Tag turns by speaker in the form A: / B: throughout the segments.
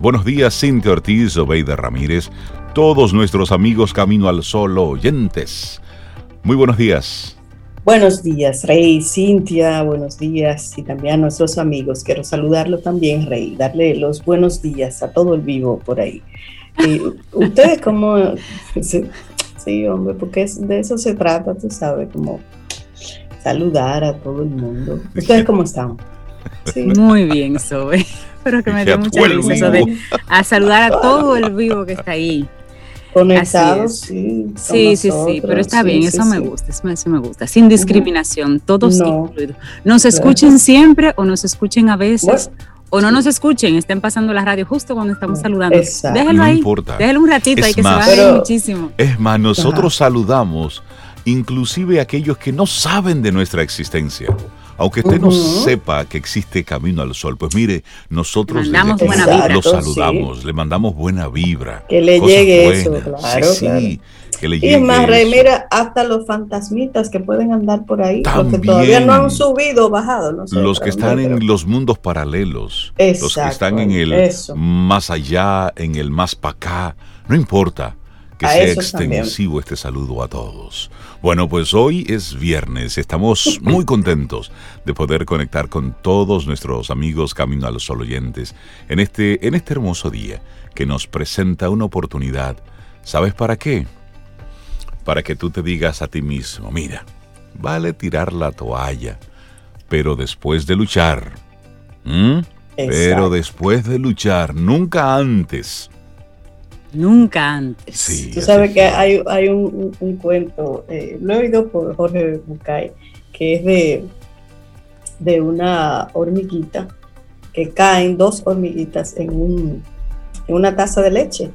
A: Buenos días, Cintia Ortiz, Obeida Ramírez, todos nuestros amigos Camino al Sol oyentes. Muy buenos días.
B: Buenos días, Rey, Cintia, buenos días y también a nuestros amigos. Quiero saludarlo también, Rey, darle los buenos días a todo el vivo por ahí. Y ustedes como, sí, hombre, porque de eso se trata, tú sabes, como saludar a todo el mundo. ¿Ustedes cómo están?
C: Muy bien, Zoe. Pero que me dio mucha risa eso de a saludar a todo el vivo que está ahí.
B: Conectados, sí.
C: Sí, sí, sí, pero está bien, eso me gusta, eso me gusta. Sin discriminación, todos incluidos. Nos escuchen siempre o nos escuchen a veces. o no nos escuchen, estén pasando la radio justo cuando estamos saludando. Déjalo no ahí. Importa. Déjalo un ratito ahí que se va muchísimo.
A: Es más, nosotros saludamos inclusive a aquellos que no saben de nuestra existencia. Aunque usted no sepa que existe Camino al Sol, pues mire, nosotros le, lo saludamos, le mandamos buena vibra.
B: Que le llegue eso, claro. Sí, Que le llegue y más, Rey, mira, hasta los fantasmitas que pueden andar por ahí, los que todavía no han subido o bajado. No sé,
A: los que están en los mundos paralelos, los que están en el más allá, en el más para acá, no importa que sea extensivo este saludo a todos. Bueno, pues hoy es viernes, estamos muy contentos de poder conectar con todos nuestros amigos Camino a los Sol oyentes en este, en este hermoso día que nos presenta una oportunidad. ¿Sabes para qué? Para que tú te digas a ti mismo, mira, vale tirar la toalla, pero después de luchar. Pero después de luchar, nunca antes.
C: Nunca antes.
B: Sí, Tú sabes que hay, hay un, cuento, eh, lo he oído por Jorge Bucay, que es de, de una hormiguita, que caen dos hormiguitas en, un, en una taza de leche.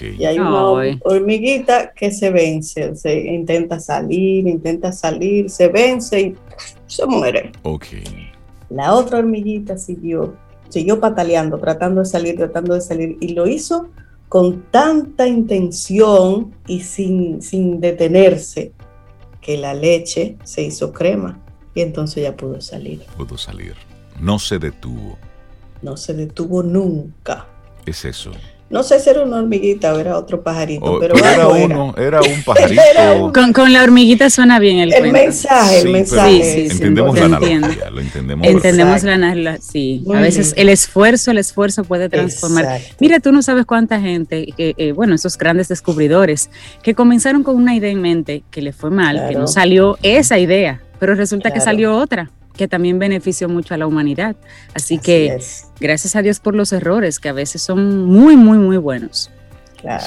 B: Y hay una hormiguita que se vence, se intenta salir, intenta salir, se vence y se muere. La otra hormiguita siguió, siguió pataleando, tratando de salir, tratando de salir, y lo hizo con tanta intención y sin, sin detenerse que la leche se hizo crema y entonces ya pudo salir.
A: Pudo salir. No se detuvo.
B: No se detuvo nunca.
A: Es eso.
B: No sé si era una hormiguita o era otro pajarito, oh, pero
A: era uno, era. un pajarito.
C: Con, la hormiguita suena bien el,
B: el mensaje, el mensaje.
A: Sí, entendemos la analogía, lo entendemos.
C: Entendemos la analogía, sí. a veces el esfuerzo, el esfuerzo puede transformar. Mira, tú no sabes cuánta gente, eh, bueno, esos grandes descubridores, que comenzaron con una idea en mente, que le fue mal, que no salió esa idea, pero resulta que salió otra que también benefició mucho a la humanidad. Así, que gracias a Dios por los errores, que a veces son muy, muy, muy buenos.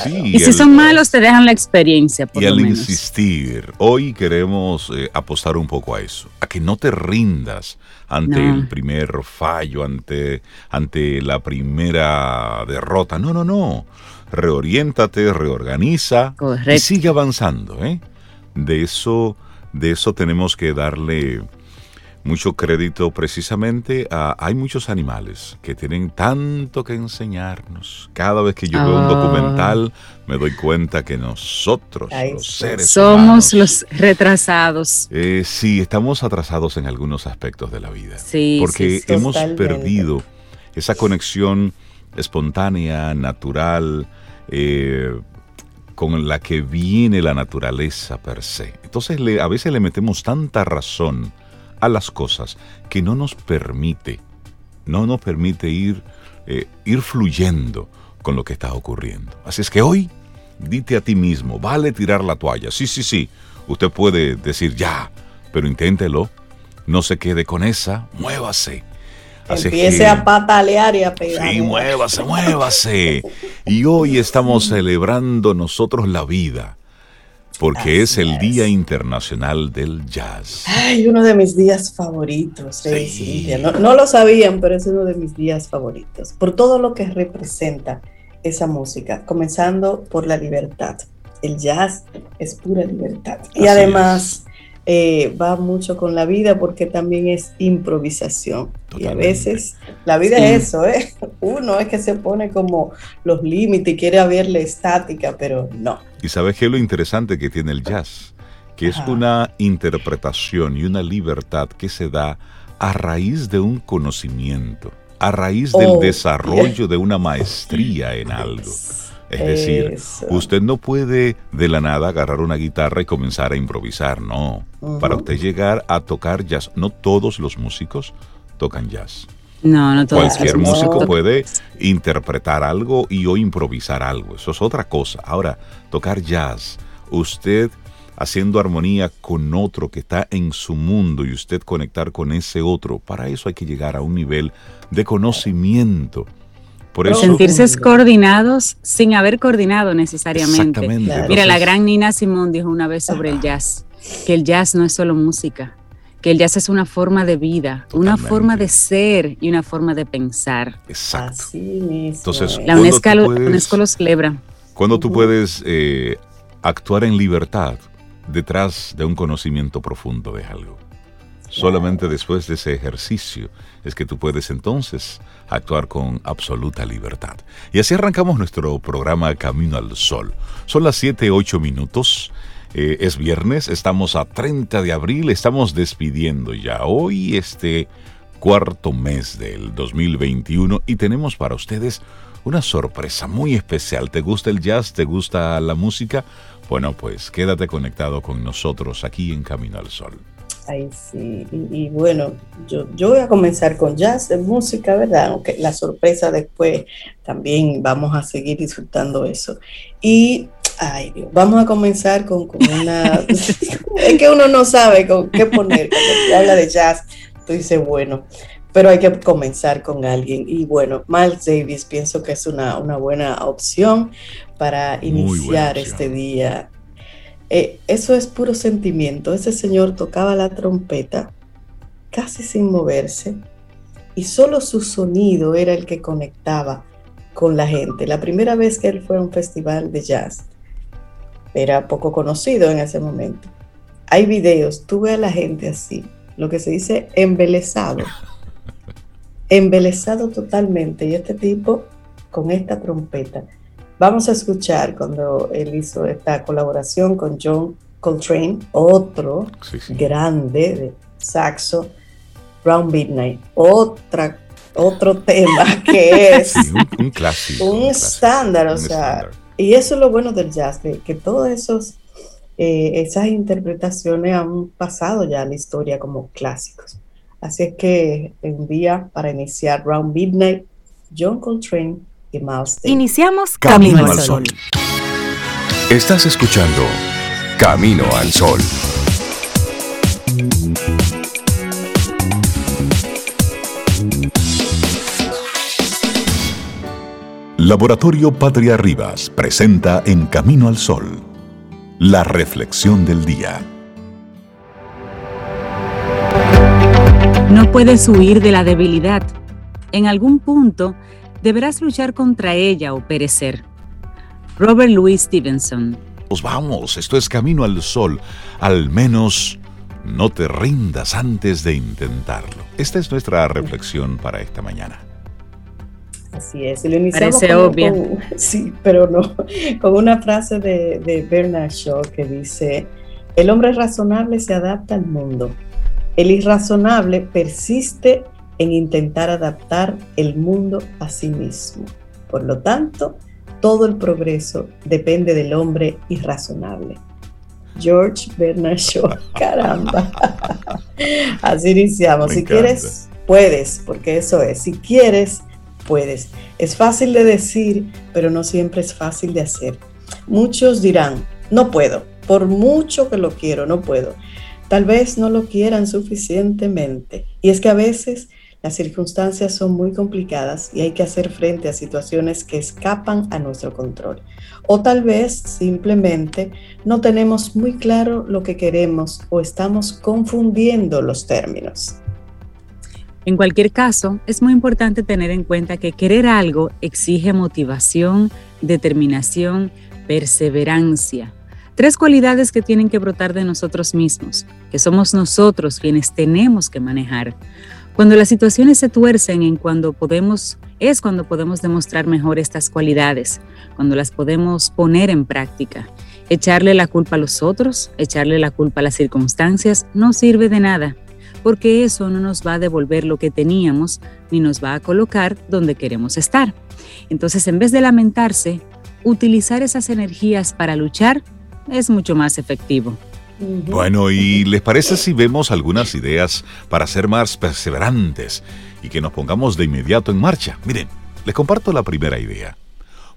C: y si son malos, te dejan la experiencia.
A: y al insistir, hoy queremos eh, apostar un poco a eso, a que no te rindas ante el primer fallo, ante, ante la primera derrota. No, no, no. Reoriéntate, reorganiza y sigue avanzando. ¿eh? De eso, de eso tenemos que darle mucho crédito precisamente a... Hay muchos animales que tienen tanto que enseñarnos. Cada vez que yo veo un ah. documental me doy cuenta que nosotros, los seres
C: somos los retrasados.
A: Eh, sí, estamos atrasados en algunos aspectos de la vida. Sí, porque hemos perdido esa conexión espontánea, natural, eh, con la que viene la naturaleza per se. Entonces a veces le metemos tanta razón a las cosas que no nos permite, no nos permite ir, eh, ir fluyendo con lo que está ocurriendo. Así es que hoy, dite a ti mismo, vale tirar la toalla. Sí, sí, sí, usted puede decir ya, pero inténtelo, no se quede con esa, muévase.
B: Empiece a patalear y a pegar.
A: Sí, muévase, muévase. Y hoy estamos celebrando nosotros la vida porque es el Día Internacional del Jazz.
B: Ay, uno de mis días favoritos, sí. No, no, lo sabían, pero es uno de mis días favoritos, por todo lo que representa esa música, comenzando por la libertad. El jazz es pura libertad. Y además eh, va mucho con la vida porque también es improvisación. Y a veces la vida es eso, ¿eh? Uno es que se pone como los límites y quiere haberle estática, pero no.
A: Y sabes qué es lo interesante que tiene el jazz, que es una interpretación y una libertad que se da a raíz de un conocimiento a raíz del oh, desarrollo de una maestría en algo. Es decir, usted no puede de la nada agarrar una guitarra y comenzar a improvisar, no. Para usted llegar a tocar jazz, no todos los músicos tocan jazz.
C: No, no todos.
A: Cualquier músico puede interpretar algo y o improvisar algo, eso es otra cosa. Ahora, tocar jazz, usted haciendo armonía con otro que está en su mundo y usted conectar con ese otro, para eso hay que llegar a un nivel de conocimiento.
C: Sentirse coordinados sin haber coordinado necesariamente. Mira, la gran Nina Simón dijo una vez sobre el jazz, que el jazz no es solo música, que el jazz es una forma de vida, una forma de ser y una forma de pensar.
A: Exacto. Entonces,
C: la UNESCO, lo celebra.
A: Cuando tú puedes eh, actuar en libertad detrás de un conocimiento profundo de algo. Solamente después de ese ejercicio es que tú puedes entonces actuar con absoluta libertad. Y así arrancamos nuestro programa Camino al Sol. Son las 7, 8 minutos. Eh, es viernes, estamos a 30 de abril, estamos despidiendo ya hoy este cuarto mes del 2021 y tenemos para ustedes una sorpresa muy especial. ¿Te gusta el jazz? ¿Te gusta la música? Bueno, pues quédate conectado con nosotros aquí en Camino al Sol.
B: Ay, sí, y, bueno, yo, yo voy a comenzar con jazz, música, ¿verdad? Aunque la sorpresa después también vamos a seguir disfrutando eso. Y, ay Dios, vamos a comenzar con, una... es que uno no sabe con qué poner cuando se habla de jazz, tú dices, bueno, pero hay que comenzar con alguien. Y bueno, Miles Davis pienso que es una, una buena opción para iniciar este día eh, eso es puro sentimiento. Ese señor tocaba la trompeta casi sin moverse y solo su sonido era el que conectaba con la gente. La primera vez que él fue a un festival de jazz era poco conocido en ese momento. Hay videos, tuve a la gente así, lo que se dice embelesado, embelesado totalmente. Y este tipo con esta trompeta Vamos a escuchar cuando él hizo esta colaboración con John Coltrane, otro grande de saxo, Brown Midnight, otra, otro tema que es
A: un, clásico.
B: Un, estándar, o sea, y eso es lo bueno del jazz, que, que todas esos, eh, esas interpretaciones han pasado ya a la historia como clásicos. Así es que un día para iniciar Brown Midnight, John Coltrane
D: Iniciamos Camino, al Sol. Estás escuchando Camino al Sol. Laboratorio Patria Rivas presenta en Camino al Sol la reflexión del día.
C: No puedes huir de la debilidad. En algún punto deberás luchar contra ella o perecer. Robert Louis Stevenson.
A: Pues vamos, esto es Camino al Sol. Al menos no te rindas antes de intentarlo. Esta es nuestra reflexión para esta mañana.
B: Así es, y lo iniciamos Parece obvio. sí, pero no, con una frase de, de Bernard Shaw que dice, el hombre razonable se adapta al mundo, el irrazonable persiste en intentar adaptar el mundo a sí mismo. Por lo tanto, todo el progreso depende del hombre irrazonable. George Bernard Shaw, caramba. Así iniciamos. si quieres, puedes, porque eso es. Si quieres, puedes. Es fácil de decir, pero no siempre es fácil de hacer. Muchos dirán, no puedo, por mucho que lo quiero, no puedo. Tal vez no lo quieran suficientemente. Y es que a veces las circunstancias son muy complicadas y hay que hacer frente a situaciones que escapan a nuestro control. O tal vez simplemente no tenemos muy claro lo que queremos o estamos confundiendo los términos.
C: En cualquier caso, es muy importante tener en cuenta que querer algo exige motivación, determinación, perseverancia. Tres cualidades que tienen que brotar de nosotros mismos, que somos nosotros quienes tenemos que manejar. Cuando las situaciones se tuercen en cuando podemos, es cuando podemos demostrar mejor estas cualidades, cuando las podemos poner en práctica. Echarle la culpa a los otros, echarle la culpa a las circunstancias, no sirve de nada. Porque eso no nos va a devolver lo que teníamos ni nos va a colocar donde queremos estar. Entonces, en vez de lamentarse, utilizar esas energías para luchar es mucho más efectivo.
A: Bueno, ¿y les parece si vemos algunas ideas para ser más perseverantes y que nos pongamos de inmediato en marcha? Miren, les comparto la primera idea.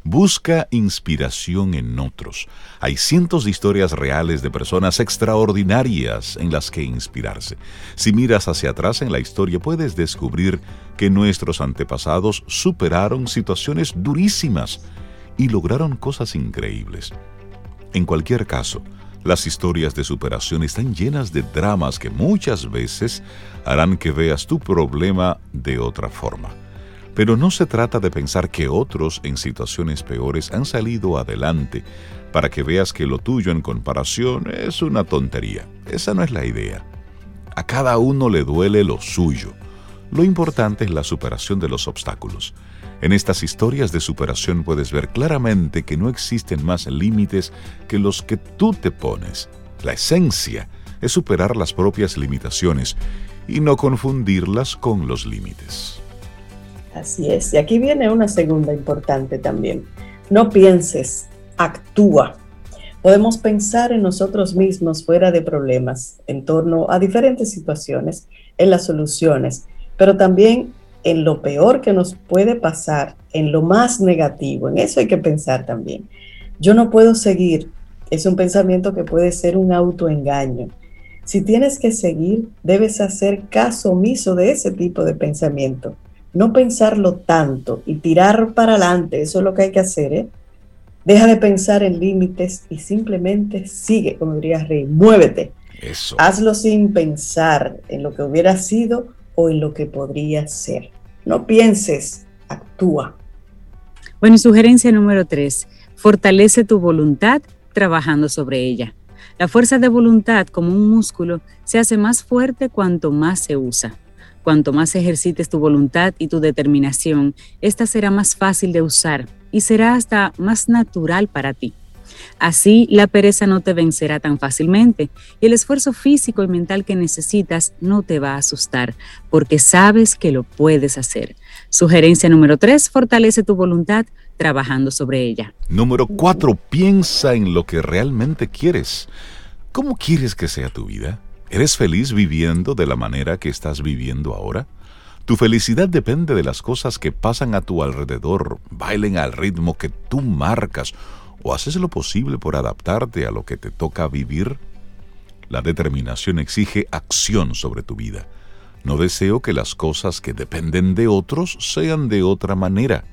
A: Busca inspiración en otros. Hay cientos de historias reales de personas extraordinarias en las que inspirarse. Si miras hacia atrás en la historia puedes descubrir que nuestros antepasados superaron situaciones durísimas y lograron cosas increíbles. En cualquier caso, las historias de superación están llenas de dramas que muchas veces harán que veas tu problema de otra forma. Pero no se trata de pensar que otros en situaciones peores han salido adelante para que veas que lo tuyo en comparación es una tontería. Esa no es la idea. A cada uno le duele lo suyo. Lo importante es la superación de los obstáculos. En estas historias de superación puedes ver claramente que no existen más límites que los que tú te pones. La esencia es superar las propias limitaciones y no confundirlas con los límites.
B: Así es. Y aquí viene una segunda importante también. No pienses, actúa. Podemos pensar en nosotros mismos fuera de problemas, en torno a diferentes situaciones, en las soluciones, pero también en lo peor que nos puede pasar, en lo más negativo. En eso hay que pensar también. Yo no puedo seguir. Es un pensamiento que puede ser un autoengaño. Si tienes que seguir, debes hacer caso omiso de ese tipo de pensamiento. No pensarlo tanto y tirar para adelante. Eso es lo que hay que hacer. ¿eh? Deja de pensar en límites y simplemente sigue, como diría Rey, muévete. Eso. Hazlo sin pensar en lo que hubiera sido o en lo que podría ser. No pienses, actúa.
C: Bueno, sugerencia número tres, fortalece tu voluntad trabajando sobre ella. La fuerza de voluntad, como un músculo, se hace más fuerte cuanto más se usa. Cuanto más ejercites tu voluntad y tu determinación, esta será más fácil de usar y será hasta más natural para ti. Así, la pereza no te vencerá tan fácilmente y el esfuerzo físico y mental que necesitas no te va a asustar porque sabes que lo puedes hacer. Sugerencia número tres, fortalece tu voluntad trabajando sobre ella.
A: Número cuatro, piensa en lo que realmente quieres. ¿Cómo quieres que sea tu vida? ¿Eres feliz viviendo de la manera que estás viviendo ahora? Tu felicidad depende de las cosas que pasan a tu alrededor, bailen al ritmo que tú marcas ¿O haces lo posible por adaptarte a lo que te toca vivir? La determinación exige acción sobre tu vida. No deseo que las cosas que dependen de otros sean de otra manera.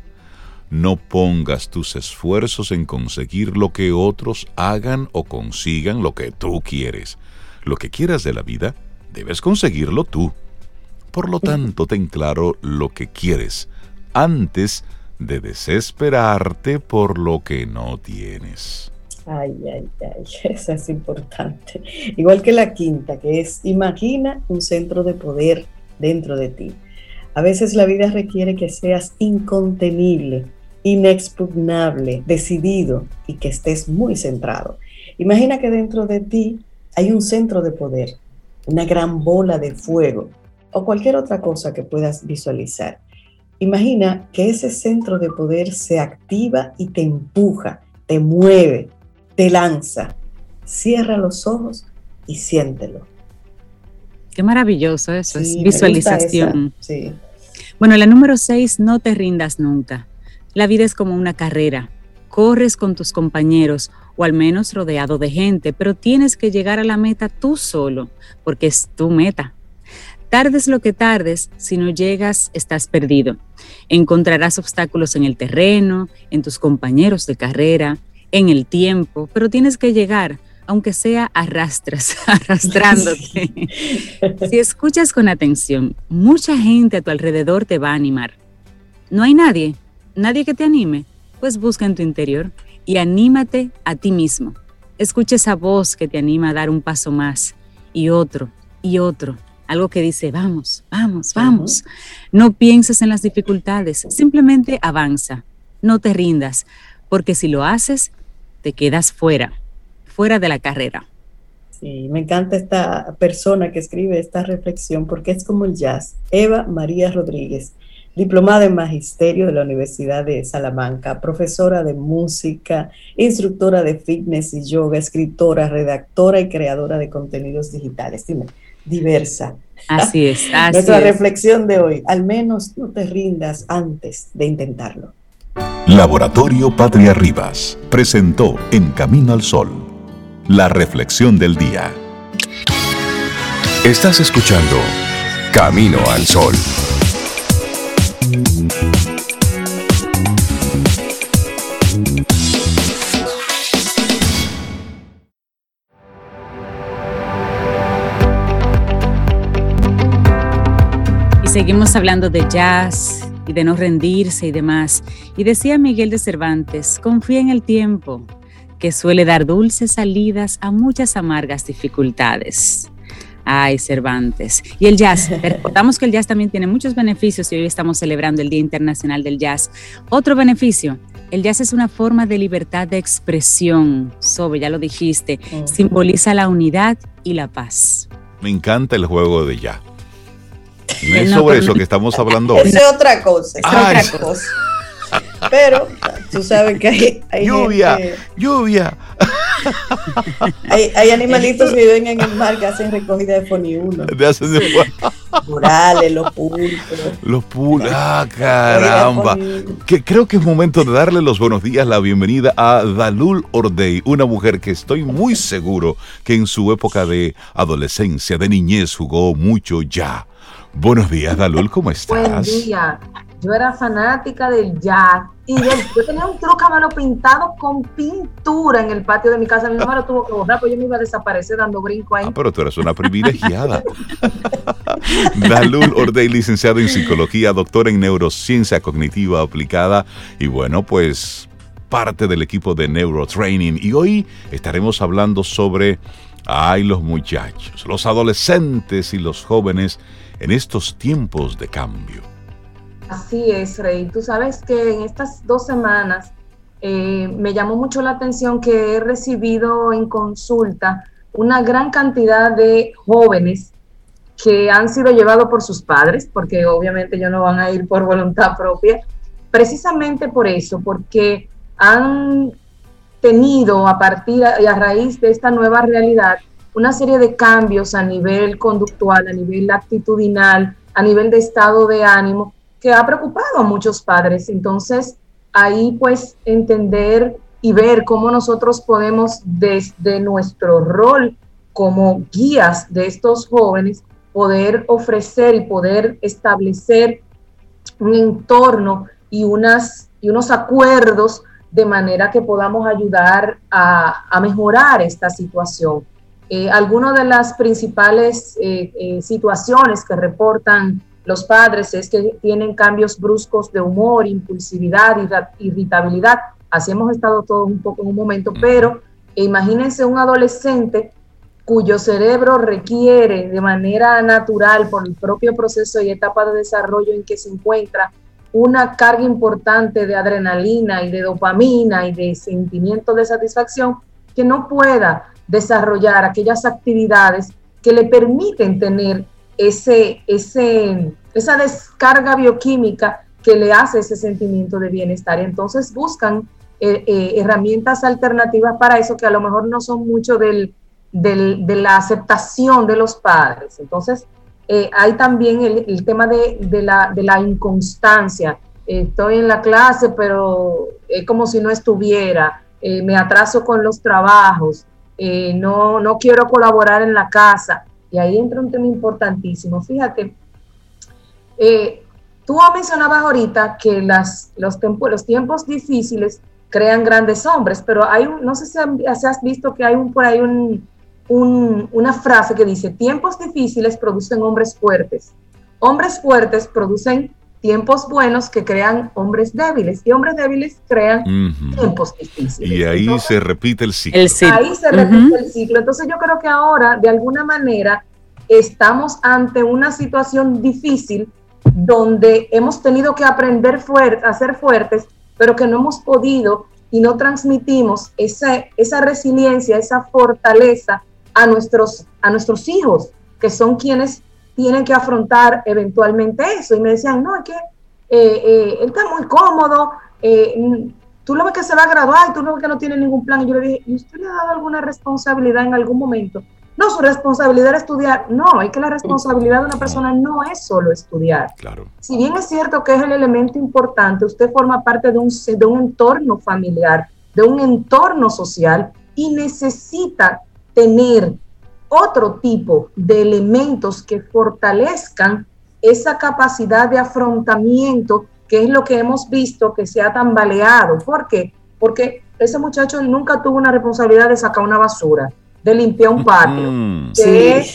A: No pongas tus esfuerzos en conseguir lo que otros hagan o consigan lo que tú quieres. Lo que quieras de la vida, debes conseguirlo tú. Por lo tanto, ten claro lo que quieres antes de desesperarte por lo que no tienes.
B: Ay, ay, ay, eso es importante. Igual que la quinta, que es imagina un centro de poder dentro de ti. A veces la vida requiere que seas incontenible, inexpugnable, decidido y que estés muy centrado. Imagina que dentro de ti hay un centro de poder, una gran bola de fuego o cualquier otra cosa que puedas visualizar. Imagina que ese centro de poder se activa y te empuja, te mueve, te lanza. Cierra los ojos y siéntelo.
C: Qué maravilloso eso, es visualización. Bueno, la número seis, no te rindas nunca. La vida es como una carrera. Corres con tus compañeros o al menos rodeado de gente, pero tienes que llegar a la meta tú solo, porque es tu meta. Tardes lo que tardes, si no llegas, estás perdido. Encontrarás obstáculos en el terreno, en tus compañeros de carrera, en el tiempo, pero tienes que llegar, aunque sea arrastras, arrastrándote. si escuchas con atención, mucha gente a tu alrededor te va a animar. ¿No hay nadie? ¿Nadie que te anime? Pues busca en tu interior y anímate a ti mismo. Escucha esa voz que te anima a dar un paso más y otro y otro algo que dice, vamos, vamos, vamos. No pienses en las dificultades, simplemente avanza, no te rindas, porque si lo haces, te quedas fuera, fuera de la carrera.
B: Y me encanta esta persona que escribe esta reflexión porque es como el jazz. Eva María Rodríguez, diplomada en magisterio de la Universidad de Salamanca, profesora de música, instructora de fitness y yoga, escritora, redactora y creadora de contenidos digitales. Dime, diversa.
C: Así es.
B: Así Nuestra reflexión de hoy, al menos no te rindas antes de intentarlo.
D: Laboratorio Patria Rivas presentó En Camino al Sol, la reflexión del día. Estás escuchando Camino al Sol.
C: Seguimos hablando de jazz y de no rendirse y demás. Y decía Miguel de Cervantes, confía en el tiempo, que suele dar dulces salidas a muchas amargas dificultades. Ay, Cervantes. Y el jazz, recordamos que el jazz también tiene muchos beneficios y hoy estamos celebrando el Día Internacional del Jazz. Otro beneficio, el jazz es una forma de libertad de expresión, Sobe, ya lo dijiste, simboliza la unidad y la paz.
A: Me encanta el juego de jazz. No es sobre eso que estamos hablando hoy.
B: Es otra cosa, es otra cosa. Pero tú sabes que hay,
A: lluvia, lluvia.
B: Hay, animalitos que viven en el mar que hacen recogida de foniuno. De hacen de Murales, los pulpos.
A: Los pulpos, ah, caramba. Que creo que es momento de darle los buenos días, la bienvenida a Dalul Ordey, una mujer que estoy muy seguro que en su época de adolescencia, de niñez, jugó mucho ya. Buenos días, Dalul, ¿cómo estás?
E: Buen día. Yo era fanática del jazz y yo tenía un trocamano pintado con pintura en el patio de mi casa. Mi mamá lo tuvo que borrar, pues yo me iba a desaparecer dando brinco ahí. Ah,
A: pero tú eres una privilegiada. Dalul Ordey, licenciado en psicología, doctora en neurociencia cognitiva aplicada y bueno, pues parte del equipo de Neurotraining. Y hoy estaremos hablando sobre, ay, los muchachos, los adolescentes y los jóvenes en estos tiempos de cambio.
E: Así es, Rey. Tú sabes que en estas dos semanas eh, me llamó mucho la atención que he recibido en consulta una gran cantidad de jóvenes que han sido llevados por sus padres, porque obviamente ellos no van a ir por voluntad propia, precisamente por eso, porque han tenido a partir y a raíz de esta nueva realidad una serie de cambios a nivel conductual, a nivel actitudinal, a nivel de estado de ánimo, que ha preocupado a muchos padres. Entonces, ahí pues entender y ver cómo nosotros podemos desde nuestro rol como guías de estos jóvenes poder ofrecer y poder establecer un entorno y, unas, y unos acuerdos de manera que podamos ayudar a, mejorar esta situación. Eh, algunas de las principales eh, eh, situaciones que reportan los padres es que tienen cambios bruscos de humor, impulsividad, irritabilidad. Así hemos estado todos un poco en un momento, pero imagínense un adolescente cuyo cerebro requiere de manera natural por el propio proceso y etapa de desarrollo en que se encuentra una carga importante de adrenalina y de dopamina y de sentimiento de satisfacción que no pueda desarrollar aquellas actividades que le permiten tener ese, ese, esa descarga bioquímica que le hace ese sentimiento de bienestar. Entonces buscan eh, eh, herramientas alternativas para eso que a lo mejor no son mucho del, de la aceptación de los padres. Entonces eh, hay también el, tema de, la, de, la, inconstancia. estoy en la clase, pero es como si no estuviera. me atraso con los trabajos. No, no quiero colaborar en la casa. Y ahí entra un tema importantísimo. Fíjate, eh, tú mencionabas ahorita que las, los, los tiempos difíciles crean grandes hombres, pero hay un, no sé si, has visto que hay un, por ahí un, una frase que dice, tiempos difíciles producen hombres fuertes. Hombres fuertes producen tiempos buenos que crean hombres débiles y hombres débiles crean tiempos difíciles.
A: Y ahí se repite el ciclo.
E: Ahí se repite el ciclo. Entonces yo creo que ahora, de alguna manera, estamos ante una situación difícil donde hemos tenido que aprender a ser fuertes, pero que no hemos podido y no transmitimos esa, esa resiliencia, esa fortaleza a nuestros, a nuestros hijos, que son quienes tienen que afrontar eventualmente eso. Y me decían, no, es que eh, eh, él está muy cómodo, eh, tú lo ves que se va a graduar, tú lo ves que no tiene ningún plan. Y yo le dije, ¿y usted le ha dado alguna responsabilidad en algún momento? No, su responsabilidad era estudiar. No, es que la responsabilidad de una persona no es solo estudiar.
A: Claro.
E: Si bien es cierto que es el elemento importante, usted forma parte de un, de un entorno familiar, de un entorno social y necesita tener otro tipo de elementos que fortalezcan esa capacidad de afrontamiento, que es lo que hemos visto que se ha tambaleado. ¿Por qué? Porque ese muchacho nunca tuvo una responsabilidad de sacar una basura, de limpiar un patio, de,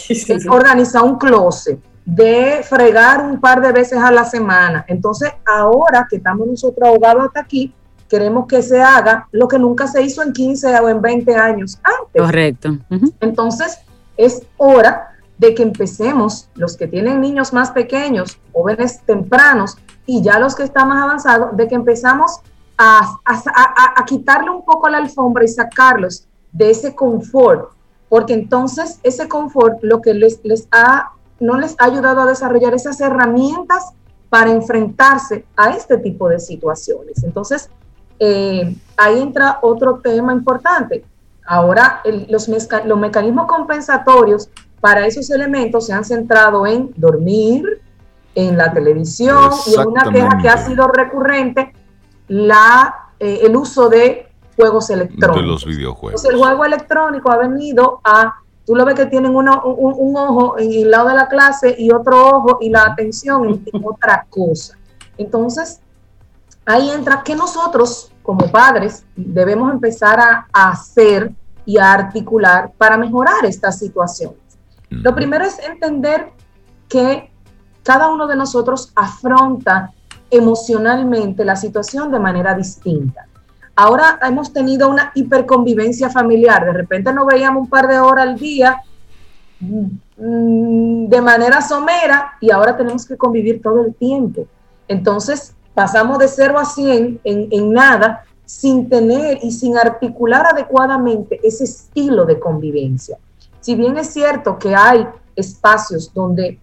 E: organizar un closet, de fregar un par de veces a la semana. Entonces, ahora que estamos nosotros ahogados hasta aquí, queremos que se haga lo que nunca se hizo en 15 o en 20 años antes.
C: Correcto.
E: Entonces, es hora de que empecemos, los que tienen niños más pequeños, jóvenes tempranos y ya los que están más avanzados, de que empezamos a, quitarle un poco la alfombra y sacarlos de ese confort, porque entonces ese confort lo que les, les ha, no les ha ayudado a desarrollar esas herramientas para enfrentarse a este tipo de situaciones. Entonces, eh, ahí entra otro tema importante. Ahora, los, los mecanismos compensatorios para esos elementos se han centrado en dormir, en la televisión y en una queja que ha sido recurrente, la, eh, el uso de juegos electrónicos.
A: De los videojuegos.
E: el juego electrónico ha venido a, tú lo ves que tienen un, un, ojo en el lado de la clase y otro ojo y la atención en, otra cosa. Entonces, ahí entra que nosotros como padres debemos empezar a, a hacer y a articular para mejorar esta situación. Lo primero es entender que cada uno de nosotros afronta emocionalmente la situación de manera distinta. Ahora hemos tenido una hiperconvivencia familiar, de repente nos veíamos un par de horas al día mm, de manera somera y ahora tenemos que convivir todo el tiempo. Entonces pasamos de 0 a 100 en, en nada sin tener y sin articular adecuadamente ese estilo de convivencia. Si bien es cierto que hay espacios donde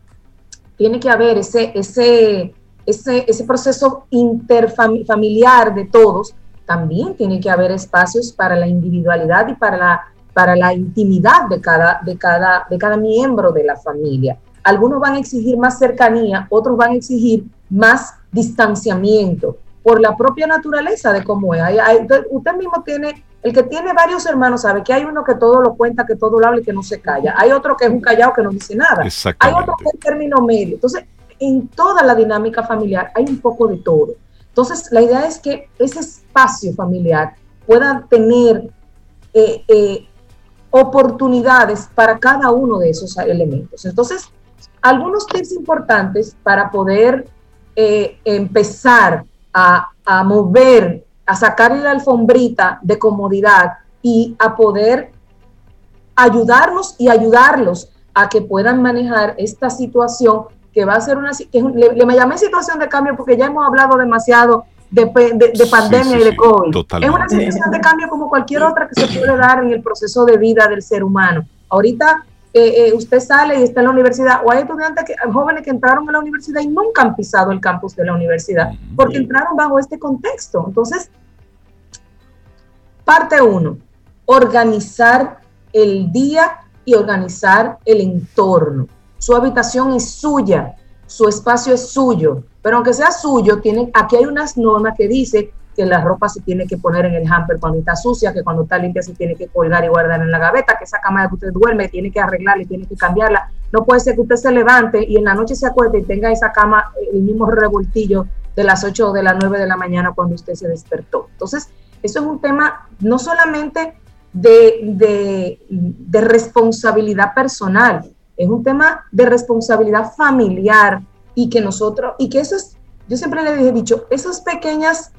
E: tiene que haber ese, ese, ese, ese proceso interfamiliar de todos, también tiene que haber espacios para la individualidad y para la, para la intimidad de cada, de, cada, de cada miembro de la familia. Algunos van a exigir más cercanía, otros van a exigir más distanciamiento por la propia naturaleza de cómo es. usted mismo tiene el que tiene varios hermanos sabe que hay uno que todo lo cuenta, que todo lo habla y que no se calla. Hay otro que es un callado que no dice nada. Hay otro que es término medio. Entonces, en toda la dinámica familiar hay un poco de todo. Entonces, la idea es que ese espacio familiar pueda tener eh, eh, oportunidades para cada uno de esos elementos. Entonces, algunos tips importantes para poder eh, empezar a, a mover a sacarle la alfombrita de comodidad y a poder ayudarnos y ayudarlos a que puedan manejar esta situación que va a ser una, que le, le, me llamé situación de cambio porque ya hemos hablado demasiado de, pandemia y de COVID. es una situación de cambio como cualquier otra que se puede dar en el proceso de vida del ser humano. Ahorita eh, eh, usted sale y está en la universidad, o hay estudiantes, que, jóvenes que entraron a la universidad y nunca han pisado el campus de la universidad, porque entraron bajo este contexto. Entonces, parte uno, organizar el día y organizar el entorno. Su habitación es suya, su espacio es suyo, pero aunque sea suyo, tiene, aquí hay unas normas que dice que la ropa se tiene que poner en el hamper cuando está sucia, que cuando está limpia se tiene que colgar y guardar en la gaveta, que esa cama que usted duerme tiene que arreglarla y tiene que cambiarla. No puede ser que usted se levante y en la noche se acuerde y tenga esa cama eh, el mismo revoltillo de las 8 o de las 9 de la mañana cuando usted se despertó. Entonces, eso es un tema no solamente de, de responsabilidad personal, es un tema de responsabilidad familiar y que nosotros, y que esas, yo siempre les he dicho, esas pequeñas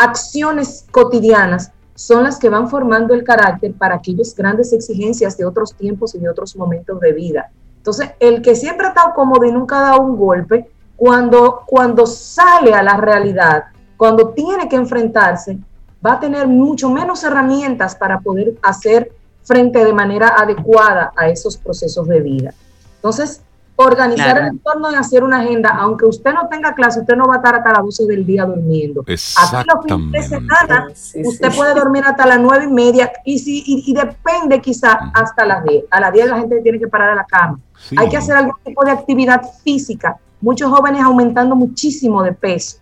E: acciones cotidianas son las que van formando el carácter para aquellas grandes exigencias de otros tiempos y de otros momentos de vida. Entonces, el que siempre ha estado cómodo y nunca ha dado un golpe, cuando, cuando sale a la realidad, cuando tiene que enfrentarse, va a tener mucho menos herramientas para poder hacer frente de manera adecuada a esos procesos de vida. Entonces, organizar el entorno y hacer una agenda, aunque usted no tenga clase, usted no va a estar hasta las 12 del día durmiendo. Aquí los fines de semana, usted puede dormir hasta las 9 y media y, si, y, depende quizá hasta las 10. A las 10 la gente tiene que parar de la cama. Hay que hacer algún tipo de actividad física. Muchos jóvenes aumentando muchísimo de peso.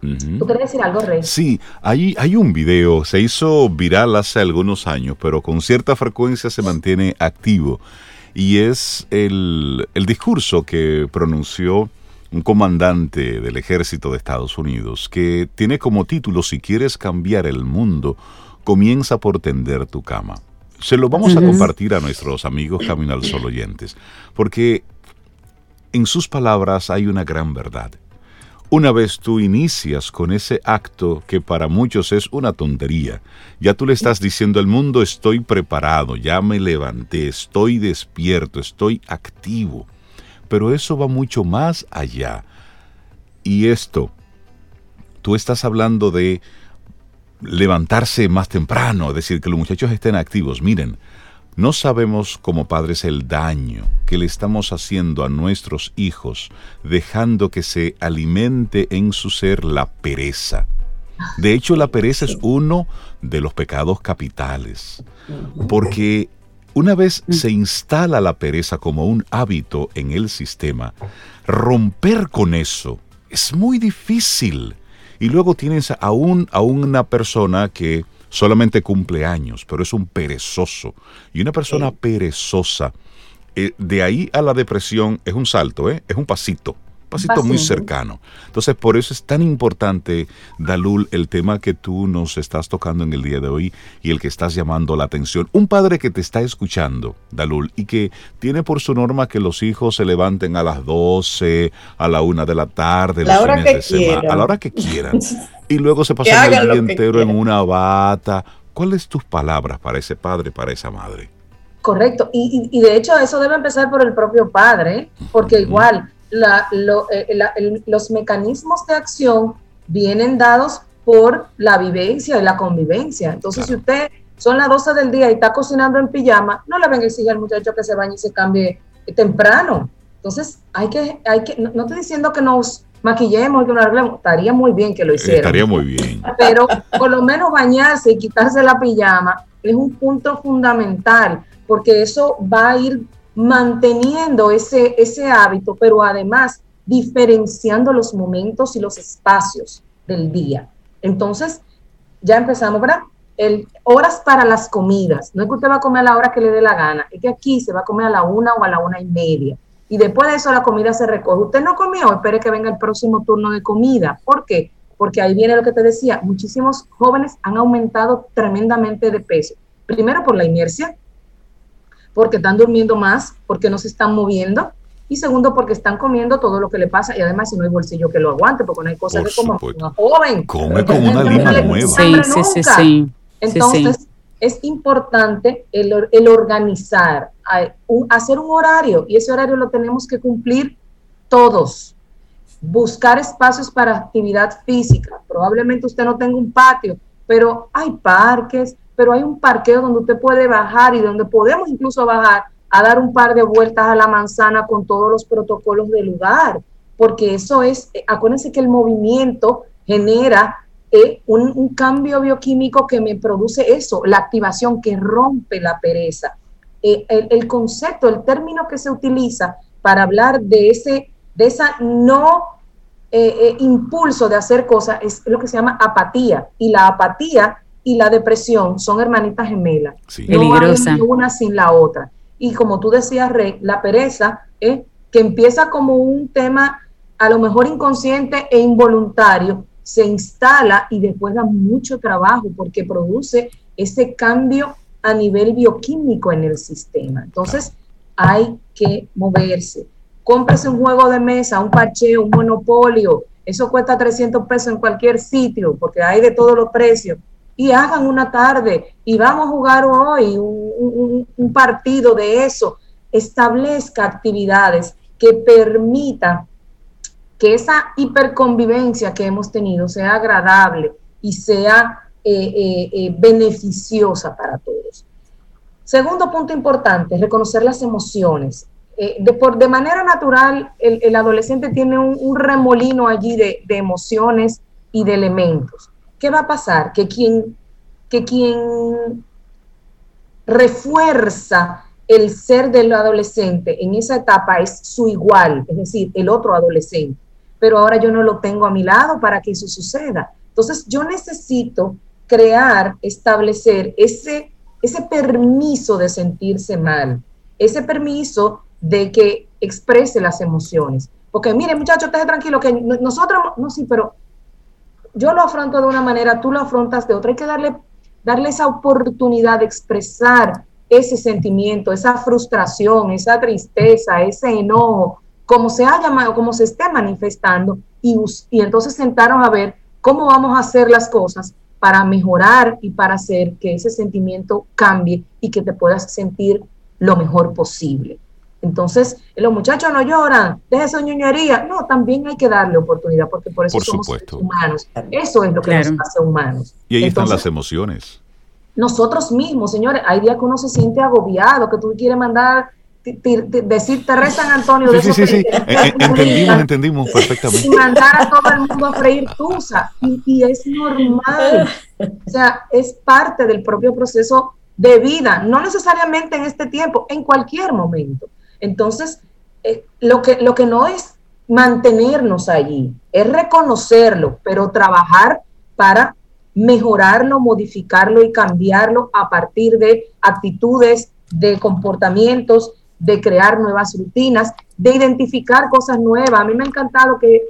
E: ¿Tú quieres decir algo, Rey?
A: Sí, hay, hay un video, se hizo viral hace algunos años, pero con cierta frecuencia se mantiene activo y es el, discurso que pronunció un comandante del ejército de Estados Unidos que tiene como título Si quieres cambiar el mundo, comienza por tender tu cama. Se lo vamos a compartir a nuestros amigos Camino al Sol oyentes, porque en sus palabras hay una gran verdad. Una vez tú inicias con ese acto que para muchos es una tontería, ya tú le estás diciendo al mundo estoy preparado, ya me levanté, estoy despierto, estoy activo. Pero eso va mucho más allá. Y esto, tú estás hablando de levantarse más temprano, es decir, que los muchachos estén activos. Miren, no sabemos como padres el daño que le estamos haciendo a nuestros hijos dejando que se alimente en su ser la pereza. De hecho, la pereza es uno de los pecados capitales, porque una vez se instala la pereza como un hábito en el sistema, romper con eso es muy difícil. Y luego tienes a, a una persona que solamente cumple años, pero es un perezoso. Y una persona perezosa, eh, de ahí a la depresión es un salto, ¿eh? es un pasito pasito muy cercano. Entonces, por eso es tan importante, Dalul, el tema que tú nos estás tocando en el día de hoy y el que estás llamando la atención. Un padre que te está escuchando, Dalul, y que tiene por su norma que los hijos se levanten a las 12, a la 1 de la tarde,
B: la hora que
A: a la hora que quieran. y luego se pasan el día entero en una bata. ¿Cuáles tus palabras para ese padre, para esa madre?
E: Correcto, y, de hecho eso debe empezar por el propio padre, porque igual eh, los mecanismos de acción vienen dados por la vivencia y la convivencia. Entonces, si usted son las 12 del día y está cocinando en pijama, no le venga a exigir al muchacho que se bañe y se cambie temprano. Entonces, hay que, hay que, no, estoy diciendo que nos maquillemos, que nos arreglemos, estaría muy bien que lo hiciera.
A: Estaría muy bien.
E: Pero por lo menos bañarse y quitarse la pijama es un punto fundamental, porque eso va a ir manteniendo ese, ese hábito, pero además diferenciando los momentos y los espacios del día. Entonces, ya empezamos, ¿verdad? El, horas para las comidas. No es que usted va a comer a la hora que le dé la gana, es que aquí se va a comer a la una o a la una y media. Y después de eso la comida se recoge. Usted no comió, espere que venga el próximo turno de comida. ¿Por qué? Porque ahí viene lo que te decía, muchísimos jóvenes han aumentado tremendamente de peso. Primero por la inercia, porque están durmiendo más, porque no se están moviendo, y segundo, porque están comiendo todo lo que le pasa, y además si no hay bolsillo que lo aguante, porque no hay cosas que como una joven.
A: Come como una lima nueva.
E: Sí, sí, sí, sí, Entonces, es importante el, organizar, hacer un horario, y ese horario lo tenemos que cumplir todos. Buscar espacios para actividad física. Probablemente usted no tenga un patio, pero hay parques, pero hay un parqueo donde usted puede bajar y donde podemos incluso bajar a dar un par de vueltas a la manzana con todos los protocolos del lugar, porque eso es, eh, acuérdense que el movimiento genera eh, un, cambio bioquímico que me produce eso, la activación que rompe la pereza. Eh, el, concepto, el término que se utiliza para hablar de ese, de esa no impulso de hacer cosas es lo que se llama apatía. Y la apatía y la depresión son hermanitas gemelas. No hay una sin la otra. Y como tú decías, Rey, la pereza es que empieza como un tema a lo mejor inconsciente e involuntario, se instala y después da mucho trabajo porque produce ese cambio a nivel bioquímico en el sistema. Entonces, hay que moverse. Cómprese un juego de mesa, un parcheo, un monopolio. Eso cuesta 300 pesos en cualquier sitio porque hay de todos los precios y hagan una tarde y vamos a jugar hoy un, partido de eso. Establezca actividades que permitan que esa hiperconvivencia que hemos tenido sea agradable y sea eh, eh, eh, beneficiosa para todos. Segundo punto importante, reconocer las emociones. De, por, de manera natural, el, adolescente tiene un, remolino allí de, emociones y de elementos. ¿Qué va a pasar? Que quien, que quien refuerza el ser del adolescente en esa etapa es su igual, es decir, el otro adolescente. Pero ahora yo no lo tengo a mi lado para que eso suceda. Entonces yo necesito crear, establecer ese, ese permiso de sentirse mal, ese permiso de que exprese las emociones. Porque mire, muchachos, esté tranquilo, que nosotros, no, sí, pero yo lo afronto de una manera, tú lo afrontas de otra. Hay que darle, darle esa oportunidad de expresar ese sentimiento, esa frustración, esa tristeza, ese enojo, como se ha llamado, como se esté manifestando, y, y entonces sentaron a ver cómo vamos a hacer las cosas para mejorar y para hacer que ese sentimiento cambie y que te puedas sentir lo mejor posible. Entonces, los muchachos no lloran, deja esa ñoñería. No, también hay que darle oportunidad, porque por eso somos humanos. Eso es lo que nos hace humanos.
A: Y ahí están las emociones.
E: Nosotros mismos, señores, hay días que uno se siente agobiado, que tú quieres mandar decir Teresa San Antonio.
A: Sí, sí, sí, entendimos, entendimos perfectamente.
E: Y mandar a todo el mundo a freír tusa. Y, y, es normal. O sea, es parte del propio proceso de vida, no necesariamente en este tiempo, en cualquier momento. Entonces, eh, lo, que, lo que no es mantenernos allí, es reconocerlo, pero trabajar para mejorarlo, modificarlo y cambiarlo a partir de actitudes, de comportamientos, de crear nuevas rutinas, de identificar cosas nuevas. A mí me ha encantado que eh,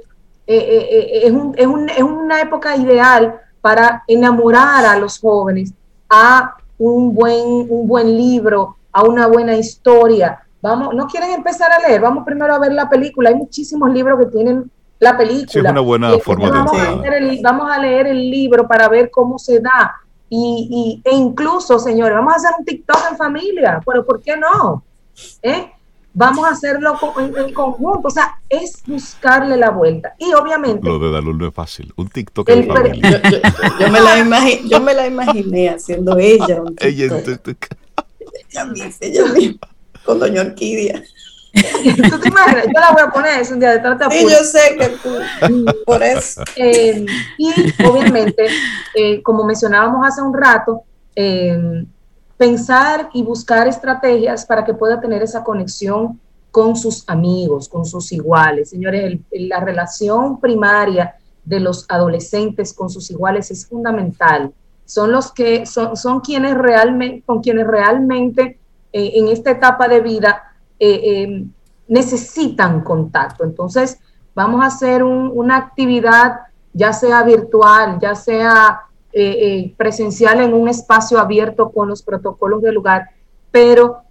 E: eh, es, un, es, un, es, una época ideal para enamorar a los jóvenes a un buen, un buen libro, a una buena historia, Vamos, no quieren empezar a leer, vamos primero a ver la película. Hay muchísimos libros que tienen la película.
A: Sí, es una buena forma
E: vamos de a, vamos a leer el libro para ver cómo se da. Y, e incluso, señores, vamos a hacer un TikTok en familia, pero ¿por qué no? ¿Eh? Vamos a hacerlo en, conjunto, o sea, es buscarle la vuelta. Y obviamente...
A: Lo de Dalul no es fácil, un TikTok en familia.
B: Yo, me la yo, me la imaginé haciendo ella un TikTok. Ella, ella, ella misma con Doña Orquídea.
E: ¿Tú te imaginas? Yo la voy a poner es un día de trata
B: Sí, yo sé que tú, por eso.
E: Eh, y obviamente, eh, como mencionábamos hace un rato, eh, pensar y buscar estrategias para que pueda tener esa conexión con sus amigos, con sus iguales. Señores, la relación primaria de los adolescentes con sus iguales es fundamental. Son los que son, son quienes realmente, con quienes realmente eh, en esta etapa de vida eh, eh, necesitan contacto. Entonces, vamos a hacer una actividad, ya sea virtual, ya sea presencial en un espacio abierto con los protocolos del lugar, pero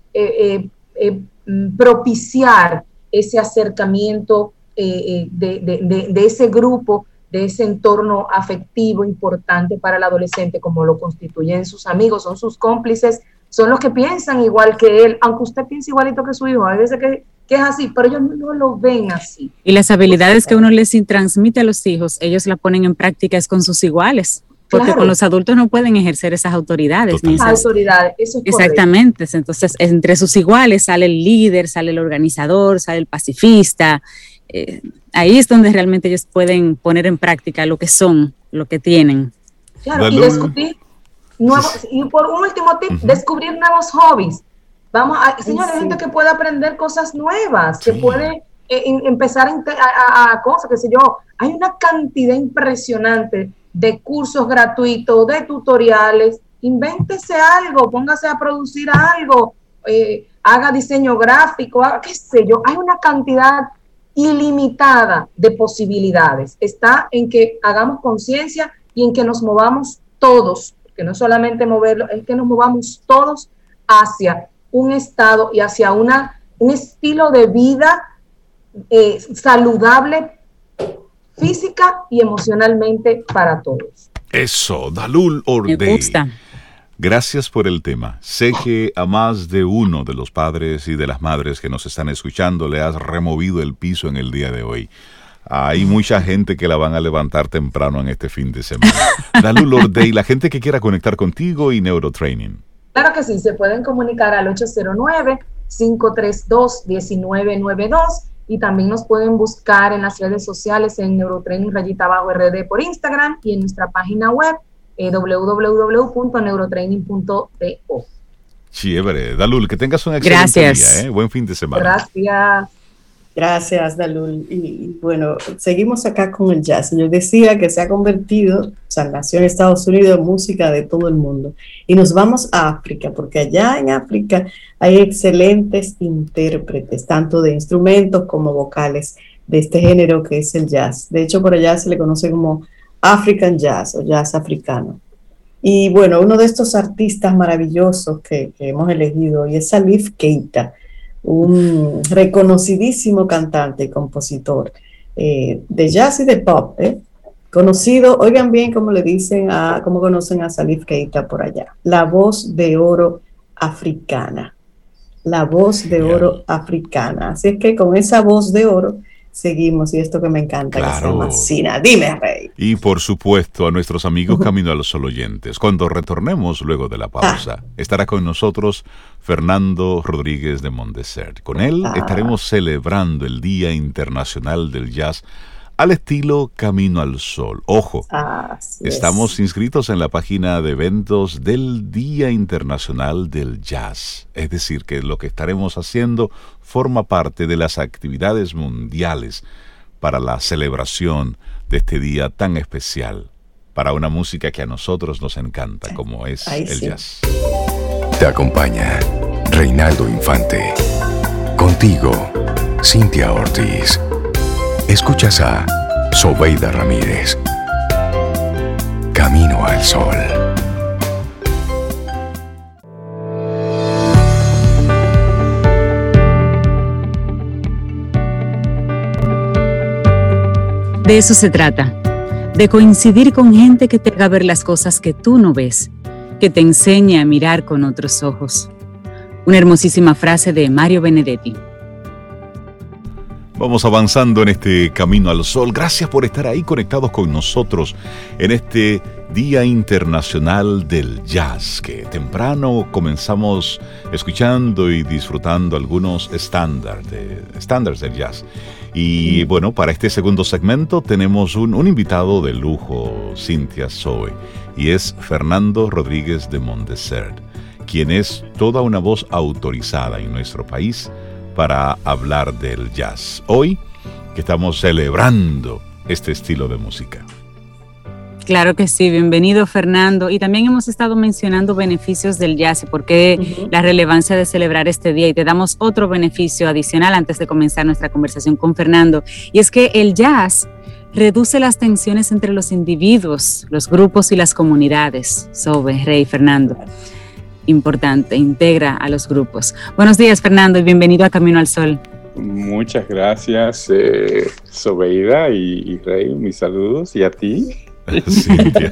E: propiciar ese acercamiento de, ese grupo, de ese entorno afectivo importante para el adolescente, como lo constituyen sus amigos, son sus cómplices, son los que piensan igual que él, aunque usted piense igualito que su hijo, hay veces que, es así, pero ellos no lo ven así.
C: Y las habilidades que uno les transmite a los hijos, ellos la ponen en práctica con sus iguales. Porque con los adultos no pueden ejercer esas autoridades.
E: Ni esas autoridades, eso
C: es Exactamente. Entonces, entre sus iguales sale el líder, sale el organizador, sale el pacifista. Eh, ahí es donde realmente ellos pueden poner en práctica lo que son, lo que tienen.
E: Claro, y discutir y por último tip, descubrir nuevos hobbies. Vamos a, señores, gente que puede aprender cosas nuevas, que puede eh, empezar a, cosas, qué sé yo. Hay una cantidad impresionante de cursos gratuitos, de tutoriales. Invéntese algo, póngase a producir algo, eh, haga diseño gráfico, haga qué sé yo. Hay una cantidad ilimitada de posibilidades. Está en que hagamos conciencia y en que nos movamos todos que no solamente moverlo, es que nos movamos todos hacia un estado y hacia una, un estilo de vida eh, saludable física y emocionalmente para todos.
A: Eso, Dalul Orde. Gracias por el tema. Sé que a más de uno de los padres y de las madres que nos están escuchando le has removido el piso en el día de hoy. Hay mucha gente que la van a levantar temprano en este fin de semana. Dalu Lorde y la gente que quiera conectar contigo y Neurotraining.
E: Claro que sí, se pueden comunicar al 809-532-1992 y también nos pueden buscar en las redes sociales en Neurotraining Rayita Bajo RD por Instagram y en nuestra página web eh, www.neurotraining.do.
A: Chévere. Dalul, que tengas un excelente
C: Gracias.
A: día. ¿eh? Buen fin de semana.
E: Gracias.
B: Gracias, Dalul. Y bueno, seguimos acá con el jazz. Yo decía que se ha convertido, en Estados Unidos, en música de todo el mundo. Y nos vamos a África, porque allá en África hay excelentes intérpretes, tanto de instrumentos como vocales, de este género que es el jazz. De hecho, por allá se le conoce como African Jazz o jazz africano. Y bueno, uno de estos artistas maravillosos que, hemos elegido hoy es Salif Keita un reconocidísimo cantante y compositor eh, de jazz y de pop, ¿eh? conocido, oigan bien cómo le dicen a, cómo conocen a Salif Keita por allá, la voz de oro africana, la voz de oro africana. Así es que con esa voz de oro seguimos y esto que me encanta, que se Sina. Dime, Rey.
A: Y por supuesto a nuestros amigos Camino a los Sol oyentes. Cuando retornemos luego de la pausa, ah. estará con nosotros Fernando Rodríguez de Mondesert. Con él ah. estaremos celebrando el Día Internacional del Jazz al estilo Camino al Sol. Ojo, estamos inscritos en la página de eventos del Día Internacional del Jazz. Es decir, que lo que estaremos haciendo forma parte de las actividades mundiales para la celebración de este día tan especial, para una música que a nosotros nos encanta, como es el jazz.
D: Te acompaña Reinaldo Infante. Contigo, Cintia Ortiz. Escuchas a Sobeida Ramírez. Camino al Sol.
C: De eso se trata, de coincidir con gente que te haga ver las cosas que tú no ves, que te enseñe a mirar con otros ojos. Una hermosísima frase de Mario Benedetti.
A: Vamos avanzando en este camino al sol. Gracias por estar ahí conectados con nosotros en este Día Internacional del Jazz, que temprano comenzamos escuchando y disfrutando algunos estándares de, del jazz. Y bueno, para este segundo segmento tenemos un, un invitado de lujo, Cintia Zoe, y es Fernando Rodríguez de Mondesert, quien es toda una voz autorizada en nuestro país para hablar del jazz. Hoy que estamos celebrando este estilo de música.
C: Claro que sí, bienvenido Fernando. Y también hemos estado mencionando beneficios del jazz y por qué la relevancia de celebrar este día. Y te damos otro beneficio adicional antes de comenzar nuestra conversación con Fernando. Y es que el jazz reduce las tensiones entre los individuos, los grupos y las comunidades. Sobe, Rey, Fernando importante, integra a los grupos. Buenos días, Fernando, y bienvenido a Camino al Sol.
F: Muchas gracias, eh, Sobeida y Rey, mis saludos, y a ti. Cintia.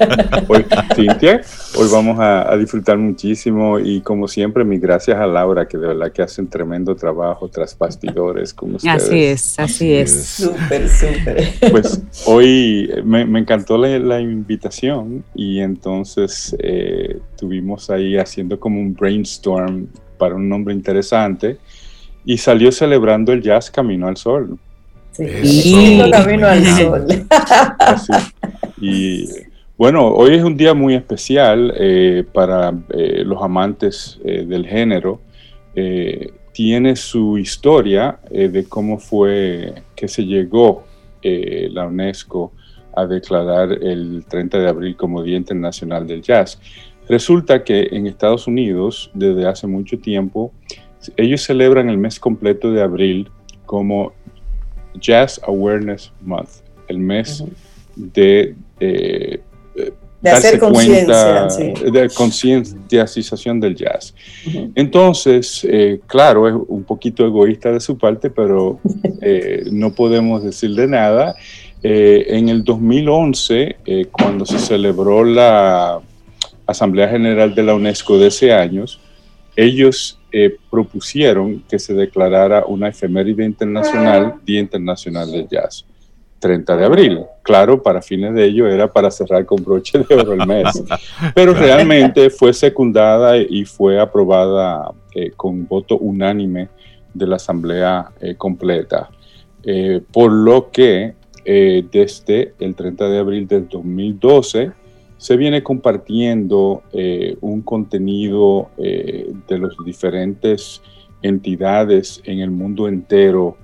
F: Hoy, Cintia, hoy vamos a, disfrutar muchísimo y como siempre, mis gracias a Laura, que de verdad que hace un tremendo trabajo tras bastidores con ustedes.
C: Así es, así, es.
B: Súper, súper.
F: Pues hoy me, encantó la, invitación y entonces eh, tuvimos ahí haciendo como un brainstorm para un nombre interesante y salió celebrando el jazz Camino al Sol.
B: Sí, Camino al Sol.
F: Así. Y bueno, hoy es un día muy especial eh, para eh, los amantes eh, del género. tiene su historia de cómo fue que se llegó la UNESCO a declarar el 30 de abril como Día Internacional del Jazz. Resulta que en Estados Unidos, desde hace mucho tiempo, ellos celebran el mes completo de abril como Jazz Awareness Month, el mes de
B: eh, de hacer conciencia,
F: de concienciación del jazz. Entonces, eh, claro, es un poquito egoísta de su parte, pero eh, no podemos decirle nada. en el 2011, cuando se celebró la Asamblea General de la UNESCO de ese año, ellos propusieron que se declarara una efeméride internacional, Día Internacional del Jazz. 30 de abril. Claro, para fines de ello era para cerrar con broche de oro el mes, pero realmente fue secundada y fue aprobada eh, con voto unánime de la Asamblea eh, completa. Eh, por lo que desde el 30 de abril del 2012 se viene compartiendo un contenido de las diferentes entidades en el mundo entero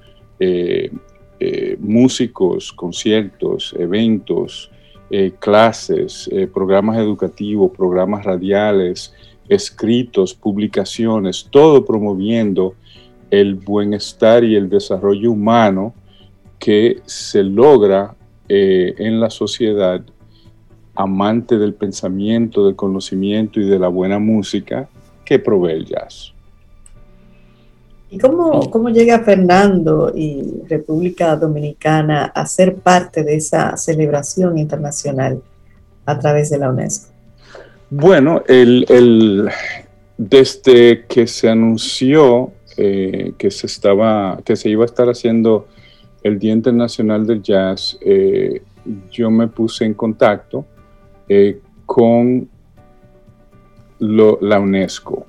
F: eh, músicos, conciertos, eventos, eh, clases, eh, programas educativos, programas radiales, escritos, publicaciones, todo promoviendo el bienestar y el desarrollo humano que se logra en la sociedad amante del pensamiento, del conocimiento y de la buena música que provee el jazz.
B: ¿Y cómo, cómo llega Fernando y República Dominicana a ser parte de esa celebración internacional a través de la UNESCO?
F: Bueno, el, desde que se anunció eh, que, se estaba, que se iba a estar haciendo el Día Internacional del Jazz, eh, yo me puse en contacto eh, con la UNESCO.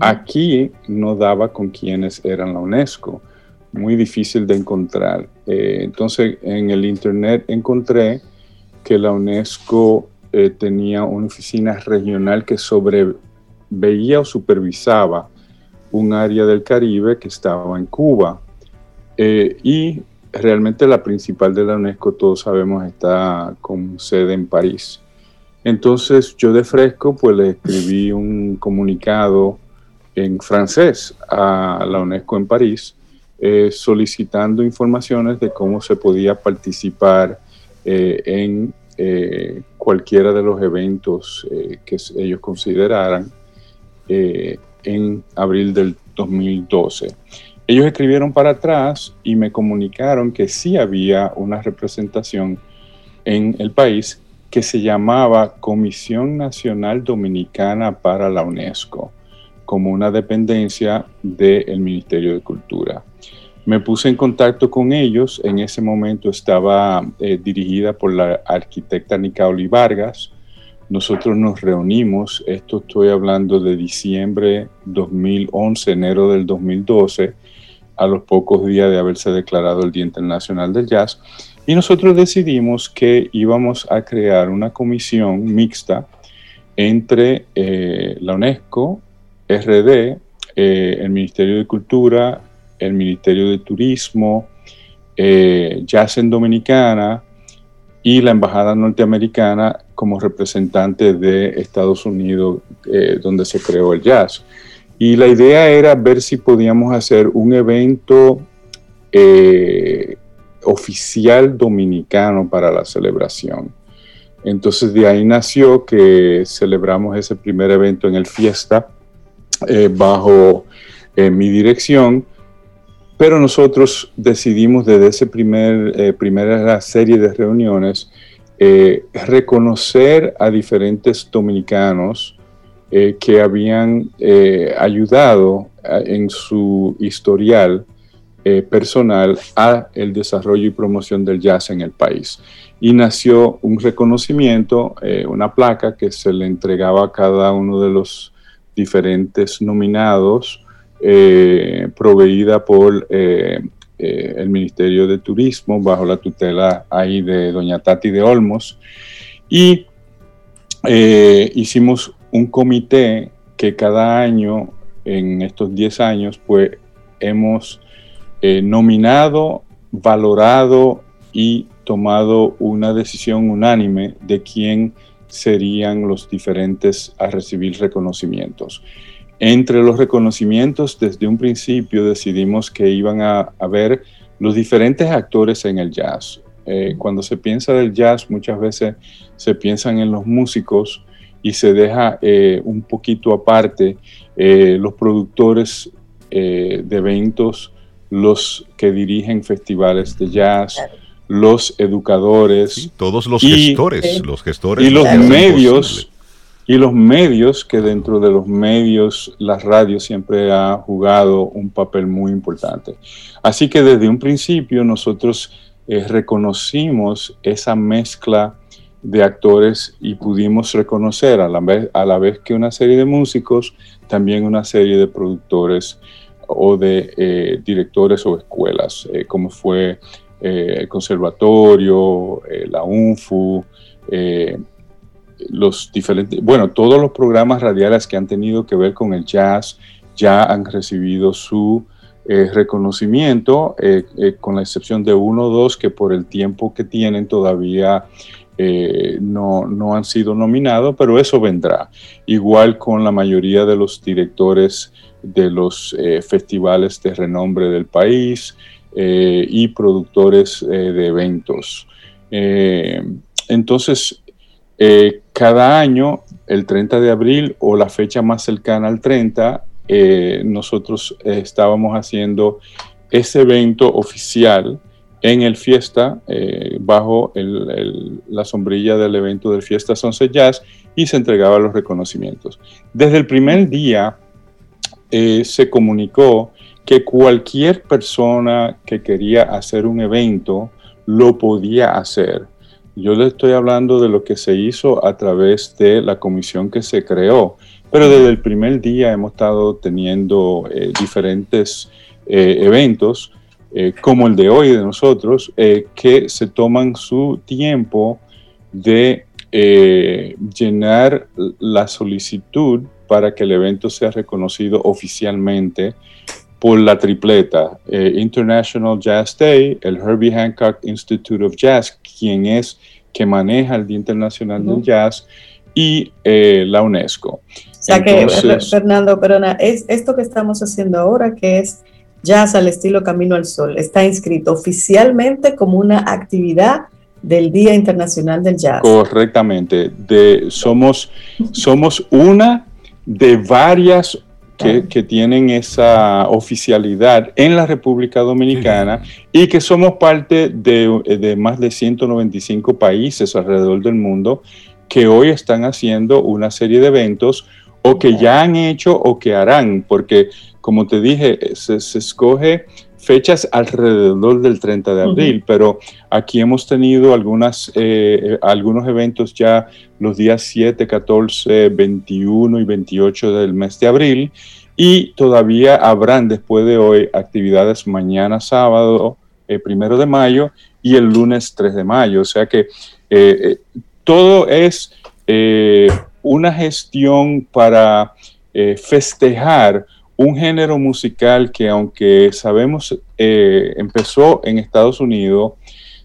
F: Aquí no daba con quienes eran la UNESCO, muy difícil de encontrar. Eh, entonces en el Internet encontré que la UNESCO eh, tenía una oficina regional que sobreveía o supervisaba un área del Caribe que estaba en Cuba. Y realmente la principal de la UNESCO, todos sabemos, está con sede en París. Entonces yo de fresco pues le escribí un comunicado en francés a la UNESCO en París, eh, solicitando informaciones de cómo se podía participar eh, en eh, cualquiera de los eventos que ellos consideraran en abril del 2012. Ellos escribieron para atrás y me comunicaron que sí había una representación en el país que se llamaba Comisión Nacional Dominicana para la UNESCO como una dependencia del Ministerio de Cultura. Me puse en contacto con ellos, en ese momento estaba eh, dirigida por la arquitecta Nicaoli Vargas. Nosotros nos reunimos, esto estoy hablando de diciembre 2011, enero del 2012, a los pocos días de haberse declarado el Día Internacional del Jazz, y nosotros decidimos que íbamos a crear una comisión mixta entre eh, la UNESCO, RD, eh, el Ministerio de Cultura, el Ministerio de Turismo, eh, Jazz en Dominicana y la Embajada Norteamericana como representante de Estados Unidos, eh, donde se creó el jazz. Y la idea era ver si podíamos hacer un evento oficial dominicano para la celebración. Entonces de ahí nació que celebramos ese primer evento en el Fiesta, eh, bajo eh, mi dirección, pero nosotros decidimos desde esa primer, eh, primera serie de reuniones reconocer a diferentes dominicanos que habían ayudado en su historial personal a el desarrollo y promoción del jazz en el país. Y nació un reconocimiento, una placa que se le entregaba a cada uno de los diferentes nominados eh, proveída por eh, eh, el Ministerio de Turismo bajo la tutela ahí de doña Tati de Olmos y hicimos un comité que cada año en estos 10 años pues hemos nominado, valorado y tomado una decisión unánime de quién serían los diferentes a recibir reconocimientos. Entre los reconocimientos, desde un principio decidimos que iban a haber los diferentes actores en el jazz. Eh, cuando se piensa del jazz, muchas veces se piensan en los músicos y se deja eh, un poquito aparte eh, los productores de eventos, los que dirigen festivales de jazz, los educadores.
A: todos los gestores, los gestores.
F: Y los medios, y los medios, que dentro de los medios la radio siempre ha jugado un papel muy importante. Así que desde un principio nosotros reconocimos esa mezcla de actores y pudimos reconocer a la, vez, a la vez que una serie de músicos, también una serie de productores o de eh, directores o escuelas, eh, como fue eh, el conservatorio, la UNFU, los diferentes, bueno, todos los programas radiales que han tenido que ver con el jazz ya han recibido su reconocimiento, con la excepción de uno o dos que por el tiempo que tienen todavía eh, no, no, han sido nominados, pero eso vendrá. Igual con la mayoría de los directores de los eh, festivales de renombre del país eh, y productores de eventos. entonces, cada año, el 30 de abril o la fecha más cercana al 30, nosotros estábamos haciendo ese evento oficial en el Fiesta, eh, bajo la sombrilla del evento del Fiesta Sunset Jazz, y se entregaban los reconocimientos. Desde el primer día eh, se comunicó que cualquier persona que quería hacer un evento lo podía hacer. Yo le estoy hablando de lo que se hizo a través de la comisión que se creó, pero desde el primer día hemos estado teniendo eh, diferentes eventos eh, como el de hoy de nosotros, que se toman su tiempo de llenar la solicitud para que el evento sea reconocido oficialmente por la tripleta, International Jazz Day, el Herbie Hancock Institute of Jazz, quien es que maneja el Día Internacional del Jazz, y la UNESCO. O
B: sea que, Fernando, perdona, es esto que estamos haciendo ahora, que es Jazz al estilo Camino al Sol. Está inscrito oficialmente como una actividad del Día Internacional del Jazz.
F: Correctamente. De, somos, somos una de varias que, tienen esa oficialidad en la República Dominicana y que somos parte de, de, más de 195 países alrededor del mundo que hoy están haciendo una serie de eventos o que ya han hecho o que harán, porque como te dije, se, escoge fechas alrededor del 30 de abril, pero aquí hemos tenido algunas, eh, algunos eventos ya los días 7, 14, 21 y 28 del mes de abril y todavía habrán después de hoy actividades mañana sábado, eh, primero de mayo y el lunes 3 de mayo. O sea que eh, todo es una gestión para festejar un género musical que aunque sabemos eh, empezó en Estados Unidos,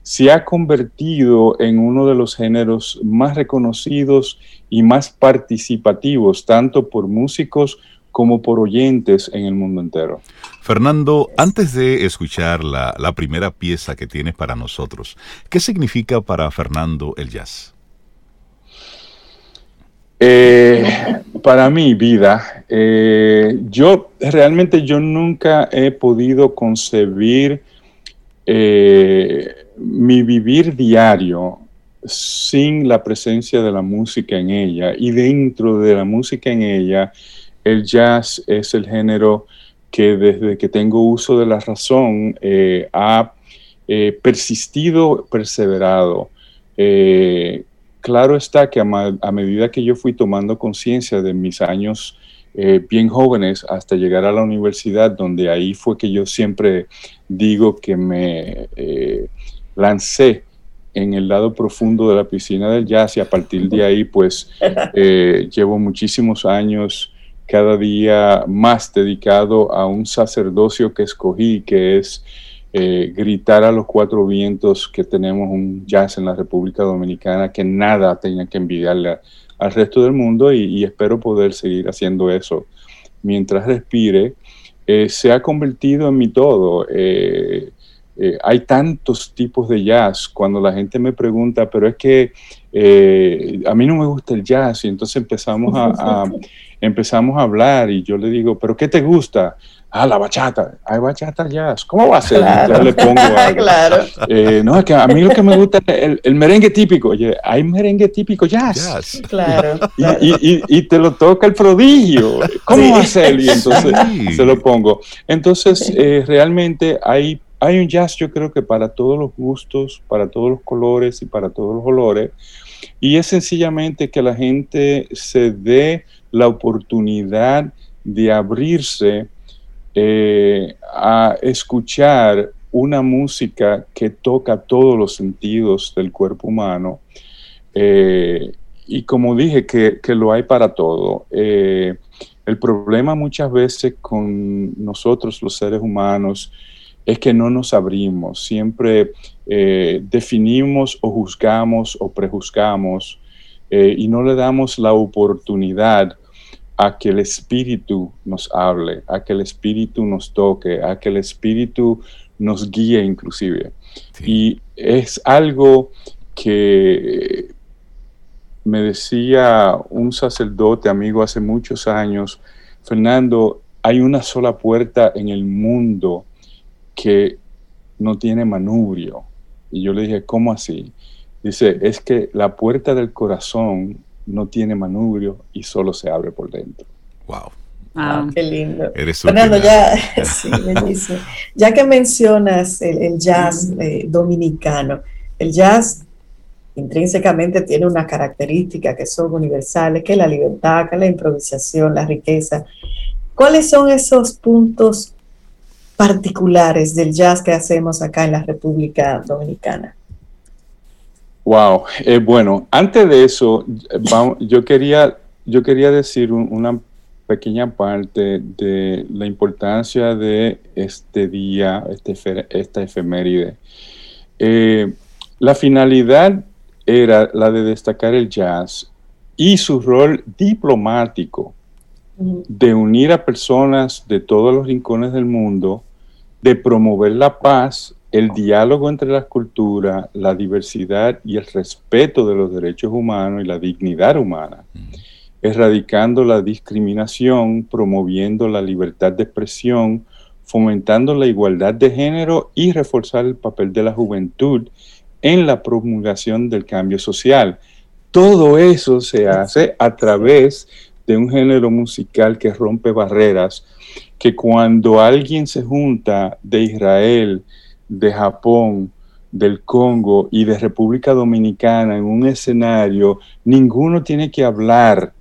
F: se ha convertido en uno de los géneros más reconocidos y más participativos, tanto por músicos como por oyentes en el mundo entero.
A: Fernando, antes de escuchar la, la primera pieza que tienes para nosotros, ¿qué significa para Fernando el jazz?
F: Eh, para mi vida, eh, yo realmente yo nunca he podido concebir eh, mi vivir diario sin la presencia de la música en ella. Y dentro de la música en ella, el jazz es el género que desde que tengo uso de la razón ha persistido, perseverado claro está que a, medida que yo fui tomando conciencia de mis años eh, bien jóvenes hasta llegar a la universidad, donde ahí fue que yo siempre digo que me eh, lancé en el lado profundo de la piscina del jazz y a partir de ahí pues eh, llevo muchísimos años cada día más dedicado a un sacerdocio que escogí, que es eh, gritar a los cuatro vientos que tenemos un jazz en la República Dominicana, que nada tenga que envidiarle al resto del mundo y, espero poder seguir haciendo eso mientras respire. Eh, se ha convertido en mi todo. Eh, hay tantos tipos de jazz. Cuando la gente me pregunta, pero es que a mí no me gusta el jazz, y entonces empezamos a, empezamos a hablar y yo le digo, pero ¿qué te gusta? Ah, la bachata. Hay bachata jazz. ¿Cómo va a ser? Claro. le pongo claro. Eh, no, es que a mí lo que me gusta es el, merengue típico. Oye, hay merengue típico jazz. Claro. Y, te lo toca el prodigio. ¿Cómo va a ser? Y entonces se lo pongo. Entonces, eh, realmente hay hay un jazz yo creo que para todos los gustos, para todos los colores y para todos los olores. Y es sencillamente que la gente se dé la oportunidad de abrirse eh, a escuchar una música que toca todos los sentidos del cuerpo humano. Eh, y como dije, que, lo hay para todo. Eh, el problema muchas veces con nosotros, los seres humanos, es que no nos abrimos, siempre definimos o juzgamos o prejuzgamos y no le damos la oportunidad a que el Espíritu nos hable, a que el Espíritu nos toque, a que el Espíritu nos guíe inclusive. Y es algo que me decía un sacerdote amigo hace muchos años, Fernando, hay una sola puerta en el mundo que no tiene manubrio. Y yo le dije, ¿cómo así? Dice, es que la puerta del corazón no tiene manubrio y solo se abre por dentro.
A: Wow.
B: Ah, qué lindo. Fernando, ya, ya que mencionas el, jazz eh, dominicano, el jazz intrínsecamente tiene una característica que son universales, que es la libertad, que es la improvisación, la riqueza. ¿Cuáles son esos puntos particulares del jazz que hacemos acá en la República Dominicana?
F: Wow, eh, bueno, antes de eso, yo quería, yo quería decir una pequeña parte de la importancia de este día, este, esta efeméride. Eh, la finalidad era la de destacar el jazz y su rol diplomático de unir a personas de todos los rincones del mundo, de promover la paz, el diálogo entre las culturas, la diversidad y el respeto de los derechos humanos y la dignidad humana, erradicando la discriminación, promoviendo la libertad de expresión, fomentando la igualdad de género y reforzar el papel de la juventud en la promulgación del cambio social. Todo eso se hace a través de un género musical que rompe barreras, que cuando alguien se junta de Israel, de Japón, del Congo y de República Dominicana en un escenario, ninguno tiene que hablar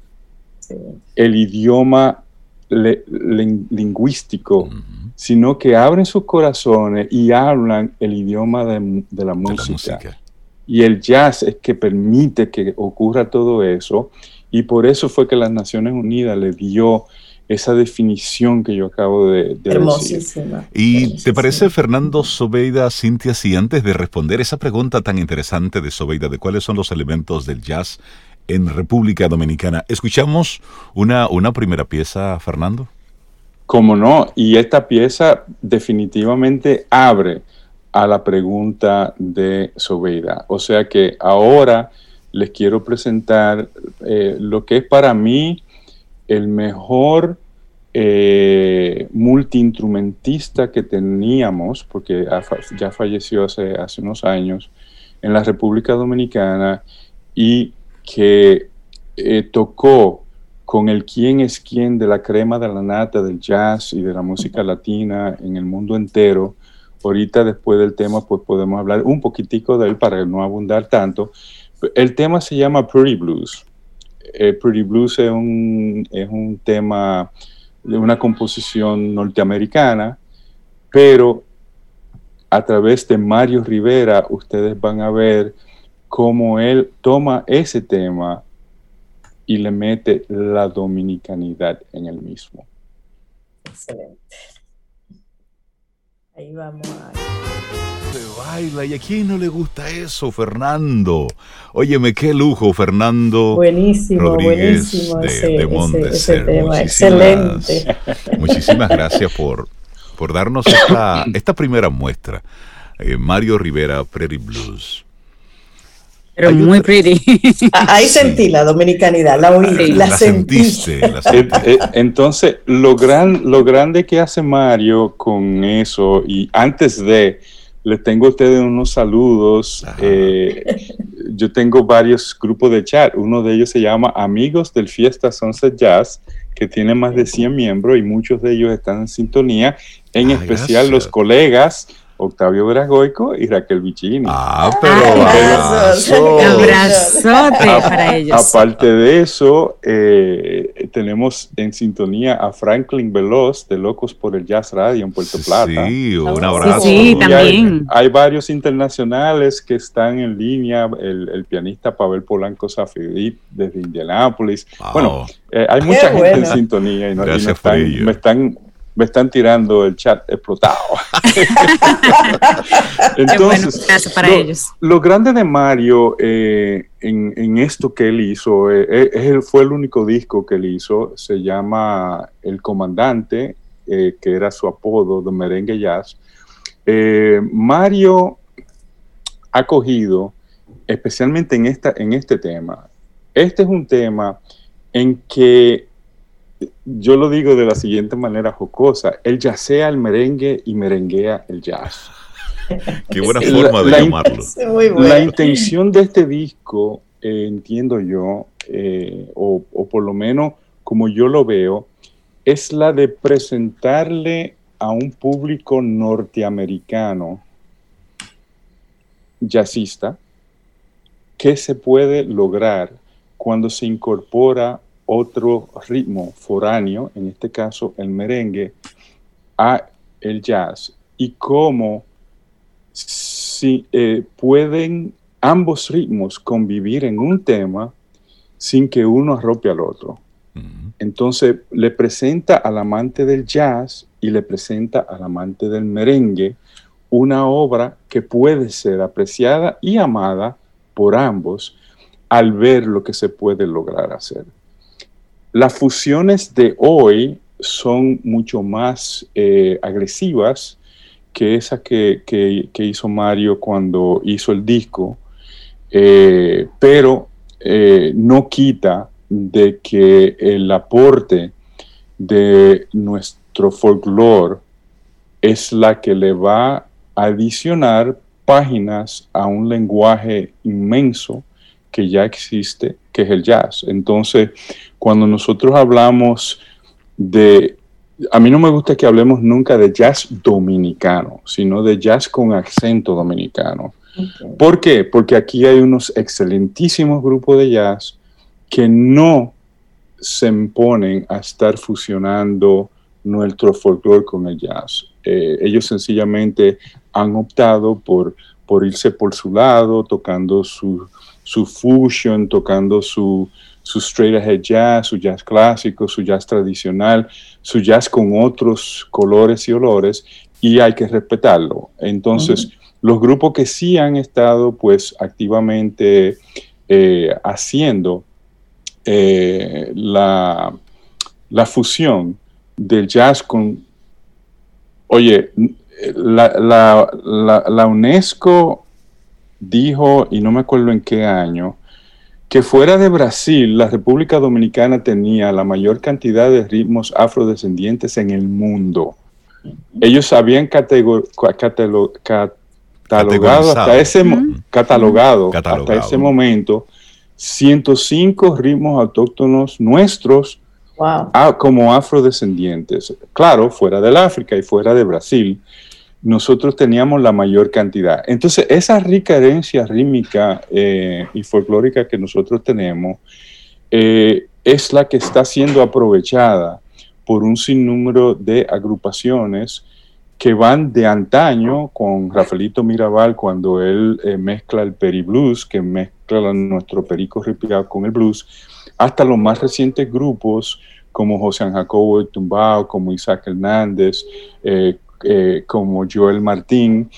F: el idioma lingüístico, sino que abren sus corazones y hablan el idioma de, la, música. Y el jazz es que permite que ocurra todo eso y por eso fue que las Naciones Unidas le dio esa definición que yo acabo de, decir.
A: ¿Y te parece, Fernando Sobeida, Cintia, si antes de responder esa pregunta tan interesante de Sobeida de cuáles son los elementos del jazz en República Dominicana, escuchamos una, una primera pieza, Fernando?
F: Como no, y esta pieza definitivamente abre a la pregunta de Sobeida. O sea que ahora les quiero presentar eh, lo que es para mí el mejor eh, multiinstrumentista que teníamos, porque ya falleció hace, hace unos años, en la República Dominicana y que eh, tocó con el quién es quién de la crema de la nata del jazz y de la música latina en el mundo entero. Ahorita después del tema pues podemos hablar un poquitico de él para no abundar tanto, el tema se llama Pretty Blues. Eh, Pretty Blues es un, es un tema de una composición norteamericana, pero a través de Mario Rivera ustedes van a ver cómo él toma ese tema y le mete la dominicanidad en el mismo.
B: Excelente. Ahí vamos a
A: baila y a quién no le gusta eso, Fernando. Óyeme, qué lujo, Fernando.
B: Buenísimo, buenísimo
A: de, ese, tema, excelente. Muchísimas gracias por, por darnos esta, esta primera muestra. Eh, Mario Rivera, Prairie Blues.
C: Pero muy pretty.
B: Ahí sentí la dominicanidad, la oí, la, sentiste.
F: Eh, eh, entonces, lo, gran, lo grande que hace Mario con eso, y antes de, les tengo a ustedes unos saludos. Eh, yo tengo varios grupos de chat. Uno de ellos se llama Amigos del Fiesta Sunset Jazz, que tiene más de 100 miembros y muchos de ellos están en sintonía. En especial los colegas Octavio Veragoico y Raquel Vicini.
A: Ah, pero
C: abrazote para ellos.
F: Aparte de eso, eh, tenemos en sintonía a Franklin Veloz de Locos por el Jazz Radio en Puerto Plata.
A: Sí, un abrazo.
C: Sí, también.
F: Hay, varios internacionales que están en línea, el, pianista Pavel Polanco Safidit desde Indianápolis. Bueno, eh, hay mucha gente en sintonía y, no, me están me están tirando el chat explotado.
C: Entonces, para ellos.
F: Lo grande de Mario eh, en, esto que él hizo, eh, eh, fue el único disco que él hizo, se llama El Comandante, que era su apodo de merengue jazz. Mario ha cogido, especialmente en, esta, en este tema, este es un tema en que yo lo digo de la siguiente manera jocosa, él jazzea el merengue y merenguea el jazz.
A: Qué buena forma de llamarlo.
F: La intención de este disco, eh, entiendo yo, eh, o, por lo menos como yo lo veo, es la de presentarle a un público norteamericano jazzista qué se puede lograr cuando se incorpora otro ritmo foráneo, en este caso el merengue, a el jazz y cómo si, eh, pueden ambos ritmos convivir en un tema sin que uno arrope al otro. Entonces le presenta al amante del jazz y le presenta al amante del merengue una obra que puede ser apreciada y amada por ambos al ver lo que se puede lograr hacer. Las fusiones de hoy son mucho más eh, agresivas que esa que, hizo Mario cuando hizo el disco, eh, pero eh, no quita de que el aporte de nuestro folclore es la que le va a adicionar páginas a un lenguaje inmenso que ya existe, que es el jazz. Entonces, cuando nosotros hablamos de, a mí no me gusta que hablemos nunca de jazz dominicano, sino de jazz con acento dominicano. ¿Por qué? Porque aquí hay unos excelentísimos grupos de jazz que no se imponen a estar fusionando nuestro folclore con el jazz. Eh, ellos sencillamente han optado por, por irse por su lado, tocando su, su fusion, tocando su, su straight ahead jazz, su jazz clásico, su jazz tradicional, su jazz con otros colores y olores, y hay que respetarlo. Entonces, los grupos que sí han estado pues activamente eh, haciendo eh, la, la, fusión del jazz con, oye, la, la, la UNESCO dijo, y no me acuerdo en qué año, que fuera de Brasil, la República Dominicana tenía la mayor cantidad de ritmos afrodescendientes en el mundo. Ellos habían catalogado hasta ese, catalogado, hasta ese momento 105 ritmos autóctonos nuestros como afrodescendientes. Claro, fuera del África y fuera de Brasil nosotros teníamos la mayor cantidad. Entonces, esa rica herencia rítmica eh, y folclórica que nosotros tenemos eh, es la que está siendo aprovechada por un sinnúmero de agrupaciones que van de antaño con Rafaelito Mirabal cuando él eh, mezcla el peri blues, que mezcla nuestro perico ripiado con el blues, hasta los más recientes grupos como José Jacobo de Tumbao, como Isaac Hernández, eh, como Joel Martín,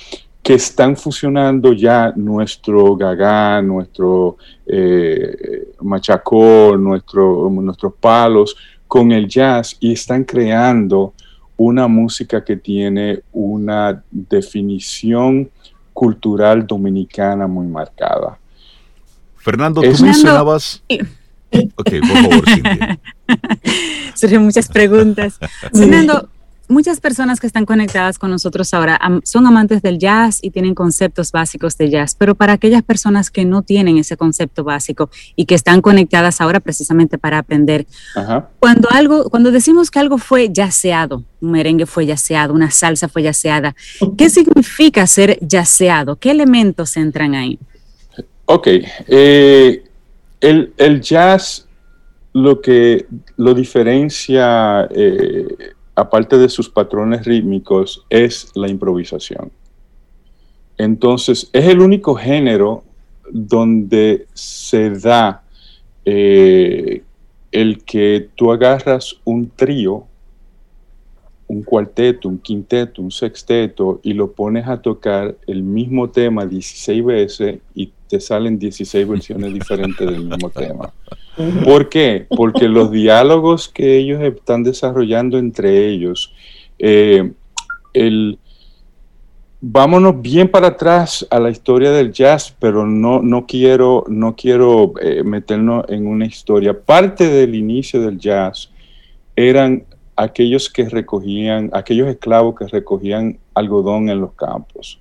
F: que están fusionando ya nuestro gagá, nuestro eh, machacó, nuestro, nuestros palos con el jazz y están creando una música que tiene una definición cultural dominicana muy marcada.
A: Fernando, tú mencionabas... Ok, por favor,
C: Surgen muchas preguntas. Fernando, muchas personas que están conectadas con nosotros ahora son amantes del jazz y tienen conceptos básicos de jazz, pero para aquellas personas que no tienen ese concepto básico y que están conectadas ahora precisamente para aprender, cuando algo, cuando decimos que algo fue yaceado, un merengue fue yaceado, una salsa fue yaceada, ¿qué significa ser yaceado? ¿Qué elementos entran ahí?
F: Ok, eh, el, el jazz lo que lo diferencia, eh, aparte de sus patrones rítmicos, es la improvisación. Entonces, es el único género donde se da eh, el que tú agarras un trío, un cuarteto, un quinteto, un sexteto y lo pones a tocar el mismo tema 16 veces y te salen 16 versiones diferentes del mismo tema. ¿Por qué? Porque los diálogos que ellos están desarrollando entre ellos, eh, el, vámonos bien para atrás a la historia del jazz, pero no, no quiero, no quiero eh, meternos en una historia. Parte del inicio del jazz eran aquellos que recogían, aquellos esclavos que recogían algodón en los campos.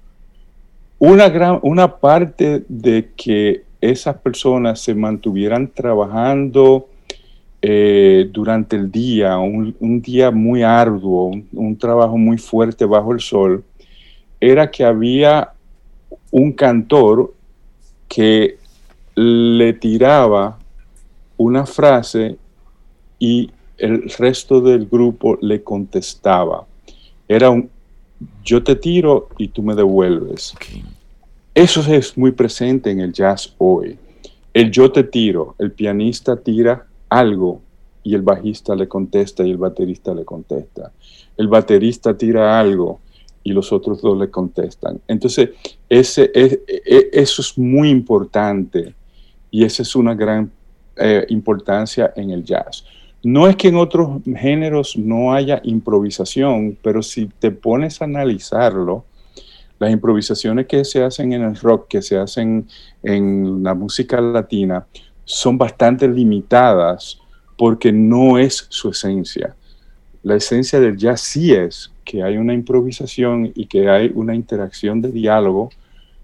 F: Una, gran, una parte de que esas personas se mantuvieran trabajando eh, durante el día, un, día muy arduo, un, trabajo muy fuerte bajo el sol, era que había un cantor que le tiraba una frase y el resto del grupo le contestaba. Era un yo te tiro y tú me devuelves. Eso es muy presente en el jazz hoy. El yo te tiro, el pianista tira algo y el bajista le contesta y el baterista le contesta. El baterista tira algo y los otros dos le contestan. Entonces, ese, es, e, eso es muy importante y esa es una gran eh, importancia en el jazz. No es que en otros géneros no haya improvisación, pero si te pones a analizarlo, las improvisaciones que se hacen en el rock, que se hacen en la música latina, son bastante limitadas porque no es su esencia. La esencia del jazz sí es que hay una improvisación y que hay una interacción de diálogo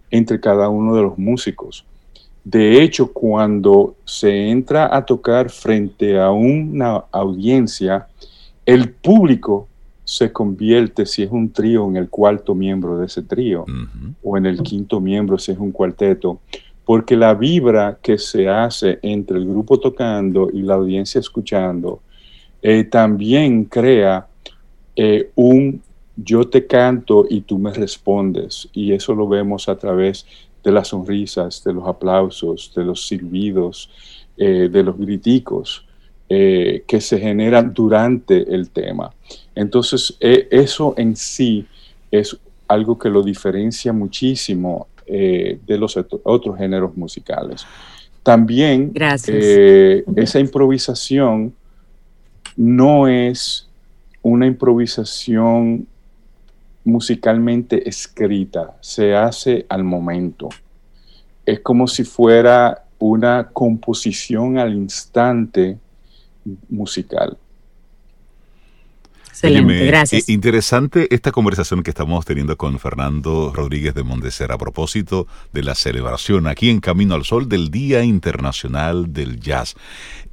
F: entre cada uno de los músicos. De hecho, cuando se entra a tocar frente a una audiencia, el público se convierte, si es un trío, en el cuarto miembro de ese trío, o en el quinto miembro si es un cuarteto, porque la vibra que se hace entre el grupo tocando y la audiencia escuchando eh, también crea eh, un yo te canto y tú me respondes, y eso lo vemos a través de las sonrisas, de los aplausos, de los silbidos, eh, de los griticos. que se generan durante el tema. Entonces, e, eso en sí es algo que lo diferencia muchísimo eh, de los otros géneros musicales. También eh, esa improvisación no es una improvisación musicalmente escrita, se hace al momento. Es como si fuera una composición al instante musical.
A: Excelente, gracias. Interesante esta conversación que estamos teniendo con Fernando Rodríguez de Mondeser a propósito de la celebración aquí en Camino al Sol del Día Internacional del Jazz.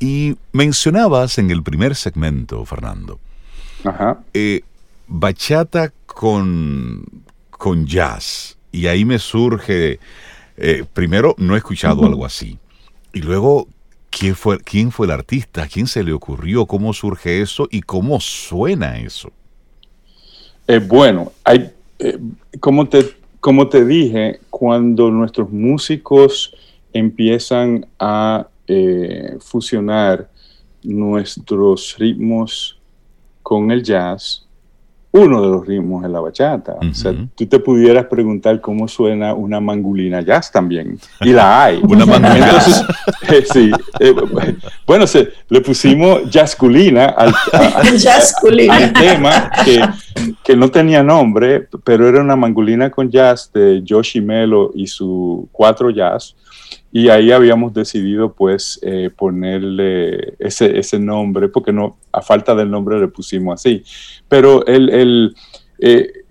A: Y mencionabas en el primer segmento, Fernando, eh, bachata con, con jazz. Y ahí me surge, eh, primero, no he escuchado algo así. Y luego, ¿Quién fue, ¿Quién fue el artista? quién se le ocurrió? ¿Cómo surge eso? ¿Y cómo suena eso?
F: Eh, bueno, hay, eh, como, te, como te dije, cuando nuestros músicos empiezan a eh, fusionar nuestros ritmos con el jazz, uno de los ritmos es la bachata. O sea, tú te pudieras preguntar cómo suena una mangulina jazz también. Y la hay. una mangulina. Entonces, eh, sí. Eh, bueno, se, le pusimos jazzculina al, al, tema que, que, no tenía nombre, pero era una mangulina con jazz de Yoshi Melo y su cuatro jazz. y ahí habíamos decidido pues eh, ponerle ese, ese, nombre, porque no, a falta del nombre le pusimos así. Pero el, el eh,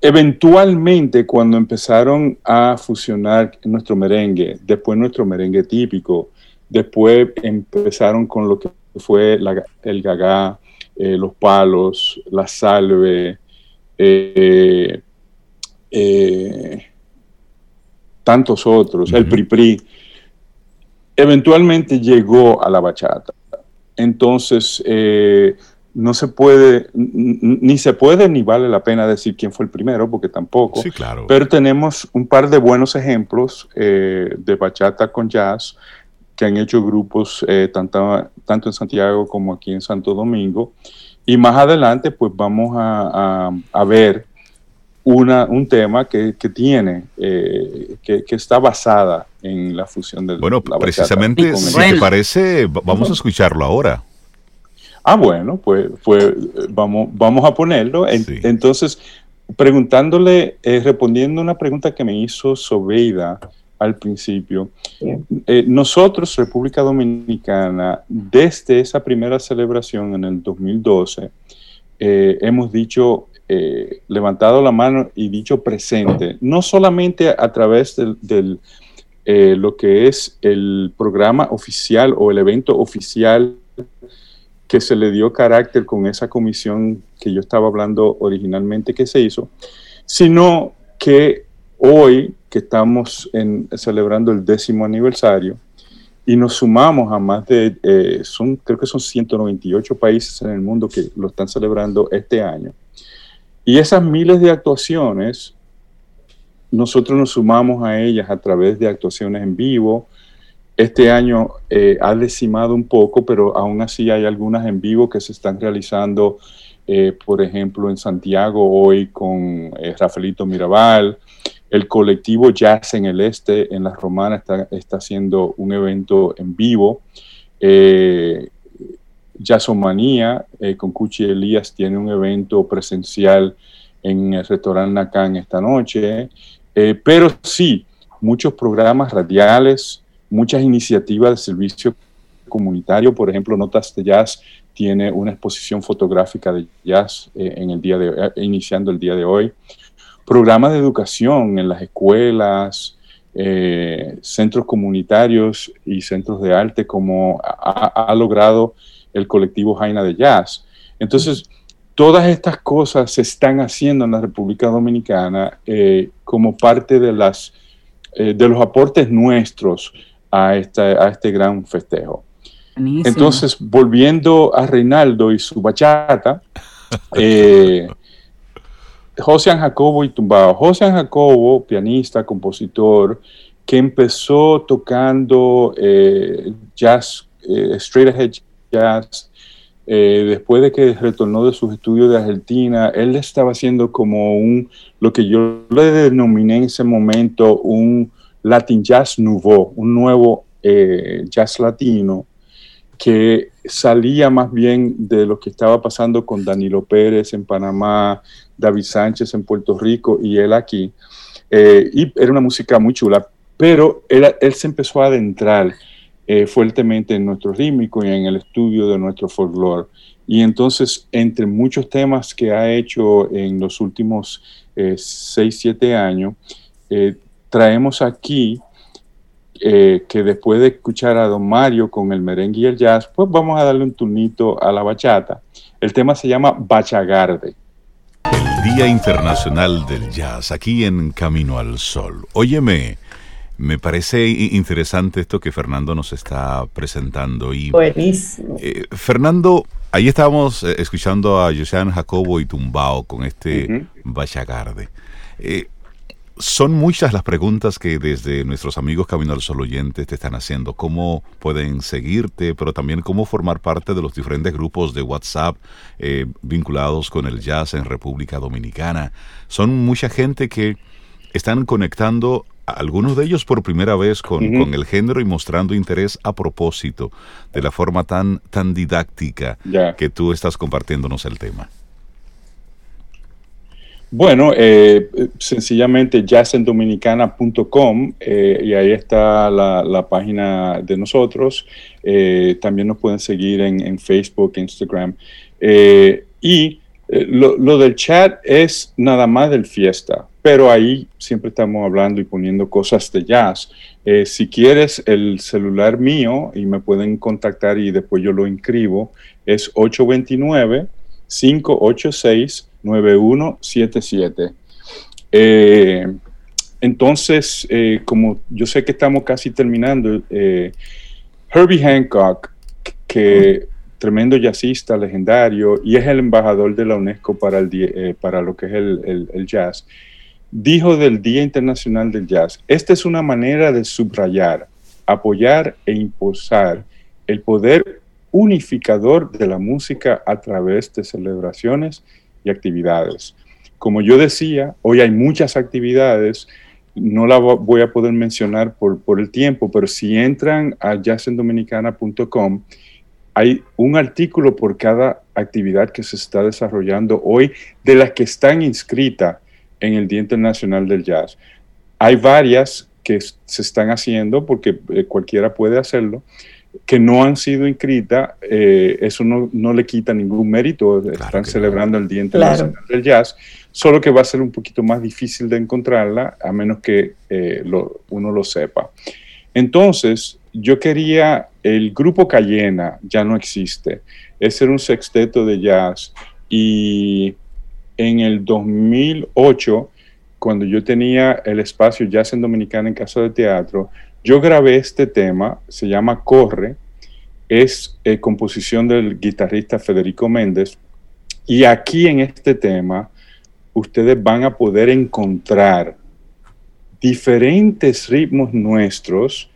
F: eventualmente cuando empezaron a fusionar nuestro merengue, después nuestro merengue típico, después empezaron con lo que fue el gagá, eh, los palos, la salve, tantos otros, el PRI-PRI, eventualmente llegó a la bachata. Entonces, eh, no se puede, ni se puede ni vale la pena decir quién fue el primero, porque tampoco.
A: Sí, claro.
F: Pero tenemos un par de buenos ejemplos eh, de bachata con jazz que han hecho grupos eh, tanto, tanto, en Santiago como aquí en Santo Domingo. Y más adelante, pues vamos a, a ver una, un tema que, que tiene, eh, que, que, está basada en la fusión del
A: Bueno, precisamente, si te parece, vamos a escucharlo ahora.
F: Ah, bueno, pues, pues vamos, vamos a ponerlo. Entonces, preguntándole, eh, respondiendo una pregunta que me hizo Sobeida al principio, eh, nosotros, República Dominicana, desde esa primera celebración en el 2012, hemos dicho eh, levantado la mano y dicho presente, no solamente a través del, eh, lo que es el programa oficial o el evento oficial que se le dio carácter con esa comisión que yo estaba hablando originalmente que se hizo, sino que hoy que estamos celebrando el décimo aniversario y nos sumamos a más de, eh, son, creo que son 198 países en el mundo que lo están celebrando este año, y esas miles de actuaciones, nosotros nos sumamos a ellas a través de actuaciones en vivo. Este año eh, ha decimado un poco, pero aún así hay algunas en vivo que se están realizando, eh, por ejemplo, en Santiago hoy con eh, Rafaelito Mirabal. El colectivo Jazz en el Este, en La Romana, está, haciendo un evento en vivo. Jazzomanía con Cuchi Elías tiene un evento presencial en el restaurante Nacan esta noche, pero sí, muchos programas radiales, muchas iniciativas de servicio comunitario, por ejemplo, Notas de Jazz tiene una exposición fotográfica de jazz eh, en el día de, iniciando el día de hoy, programas de educación en las escuelas, centros comunitarios y centros de arte, como ha logrado el colectivo Jaina de Jazz. Entonces, todas estas cosas se están haciendo en la República Dominicana eh, como parte de, las, eh, de los aportes nuestros a, esta, a este gran festejo. Entonces, volviendo a Reinaldo y su bachata, eh, José Jacobo y Tumbao. José Jacobo, pianista, compositor, que empezó tocando jazz, straight ahead jazz. Eh, después de que retornó de sus estudios de Argentina, él estaba haciendo como un, lo que yo le denominé en ese momento, un Latin Jazz Nouveau, un nuevo eh, jazz latino que salía más bien de lo que estaba pasando con Danilo Pérez en Panamá, David Sánchez en Puerto Rico y él aquí. Eh, y era una música muy chula, pero él se empezó a adentrar eh, fuertemente en nuestro rítmico y en el estudio de nuestro folclore. Y entonces, entre muchos temas que ha hecho en los últimos 6, eh, 7 años, traemos aquí que después de escuchar a don Mario con el merengue y el jazz, pues vamos a darle un turnito a la bachata. El tema se llama Bachagarde.
A: El Día Internacional del Jazz, aquí en Camino al Sol. Óyeme, me parece interesante esto que Fernando nos está presentando. Y,
B: Buenísimo.
A: Eh, Fernando, ahí estábamos eh, escuchando a Josean Jacobo y Tumbao con este Bachagarde. Eh, son muchas las preguntas que desde nuestros amigos Camino al Sol oyentes te están haciendo. ¿Cómo pueden seguirte? Pero también cómo formar parte de los diferentes grupos de WhatsApp vinculados con el jazz en República Dominicana. Son mucha gente que están conectando algunos de ellos por primera vez con, el género y mostrando interés a propósito de la forma tan, tan didáctica que tú estás compartiéndonos el tema.
F: Bueno, eh, sencillamente jazzendominicana.com eh, y ahí está la, página de nosotros. Eh, también nos pueden seguir en, Facebook, Instagram. y lo, lo, del chat es nada más del fiesta, pero ahí siempre estamos hablando y poniendo cosas de jazz. si quieres el celular mío y me pueden contactar y después yo lo inscribo, es 829 586 9177. Eh, entonces, eh, como yo sé que estamos casi terminando, eh, Herbie Hancock, que tremendo jazzista legendario y es el embajador de la UNESCO para, el, para lo que es el, el, jazz, dijo del Día Internacional del Jazz, esta es una manera de subrayar, apoyar e impulsar el poder unificador de la música a través de celebraciones y actividades. Como yo decía, hoy hay muchas actividades, no la voy a poder mencionar por, por el tiempo, pero si entran a jazzendominicana.com, hay un artículo por cada actividad que se está desarrollando hoy de las que están inscritas en el Día Internacional del Jazz. Hay varias que se están haciendo porque eh, cualquiera puede hacerlo, que no han sido inscritas, eh, eso no, le quita ningún mérito. Están celebrando el Día Internacional del Jazz, solo que va a ser un poquito más difícil de encontrarla, a menos que eh, uno lo sepa. Entonces, yo quería, el grupo Cayena ya no existe, ese era un sexteto de jazz y en el 2008, cuando yo tenía el espacio Jazz en Dominicana en Casa de Teatro, yo grabé este tema, se llama Corre, es eh, composición del guitarrista Federico Méndez, y aquí en este tema ustedes van a poder encontrar diferentes ritmos nuestros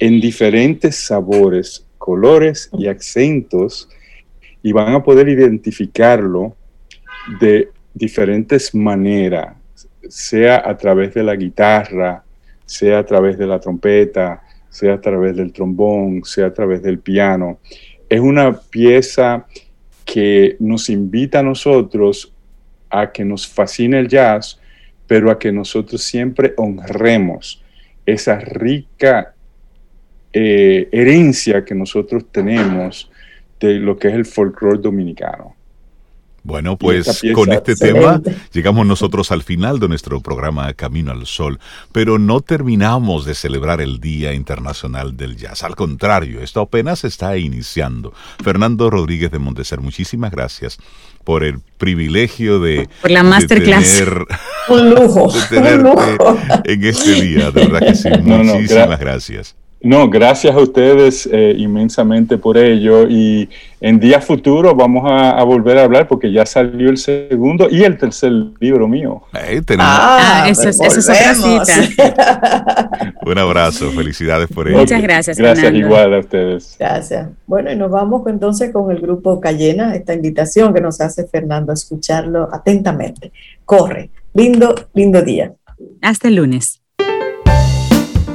F: en diferentes sabores, colores y acentos, y van a poder identificarlo de diferentes maneras, sea a través de la guitarra, sea a través de la trompeta, sea a través del trombón, sea a través del piano. Es una pieza que nos invita a nosotros a que nos fascine el jazz, pero a que nosotros siempre honremos esa rica eh, herencia que nosotros tenemos de lo que es el folclore dominicano.
A: Bueno, pues con este tema llegamos nosotros al final de nuestro programa Camino al Sol, pero no terminamos de celebrar el Día Internacional del Jazz. Al contrario, esto apenas está iniciando. Fernando Rodríguez de Monteser, muchísimas gracias por el privilegio de,
C: por la masterclass.
B: un lujo,
A: un lujo. en este día, de verdad que sí. Muchísimas gracias.
F: No, gracias a ustedes eh, inmensamente por ello y en días futuros vamos a, volver a hablar porque ya salió el segundo y el tercer libro mío.
C: ah, eso, es, eso es
A: Un abrazo, felicidades por ello.
C: Muchas gracias.
F: Gracias igual a ustedes.
B: Gracias. Bueno, y nos vamos entonces con el grupo Cayena, esta invitación que nos hace Fernando a escucharlo atentamente. Corre, lindo, lindo día.
C: Hasta el lunes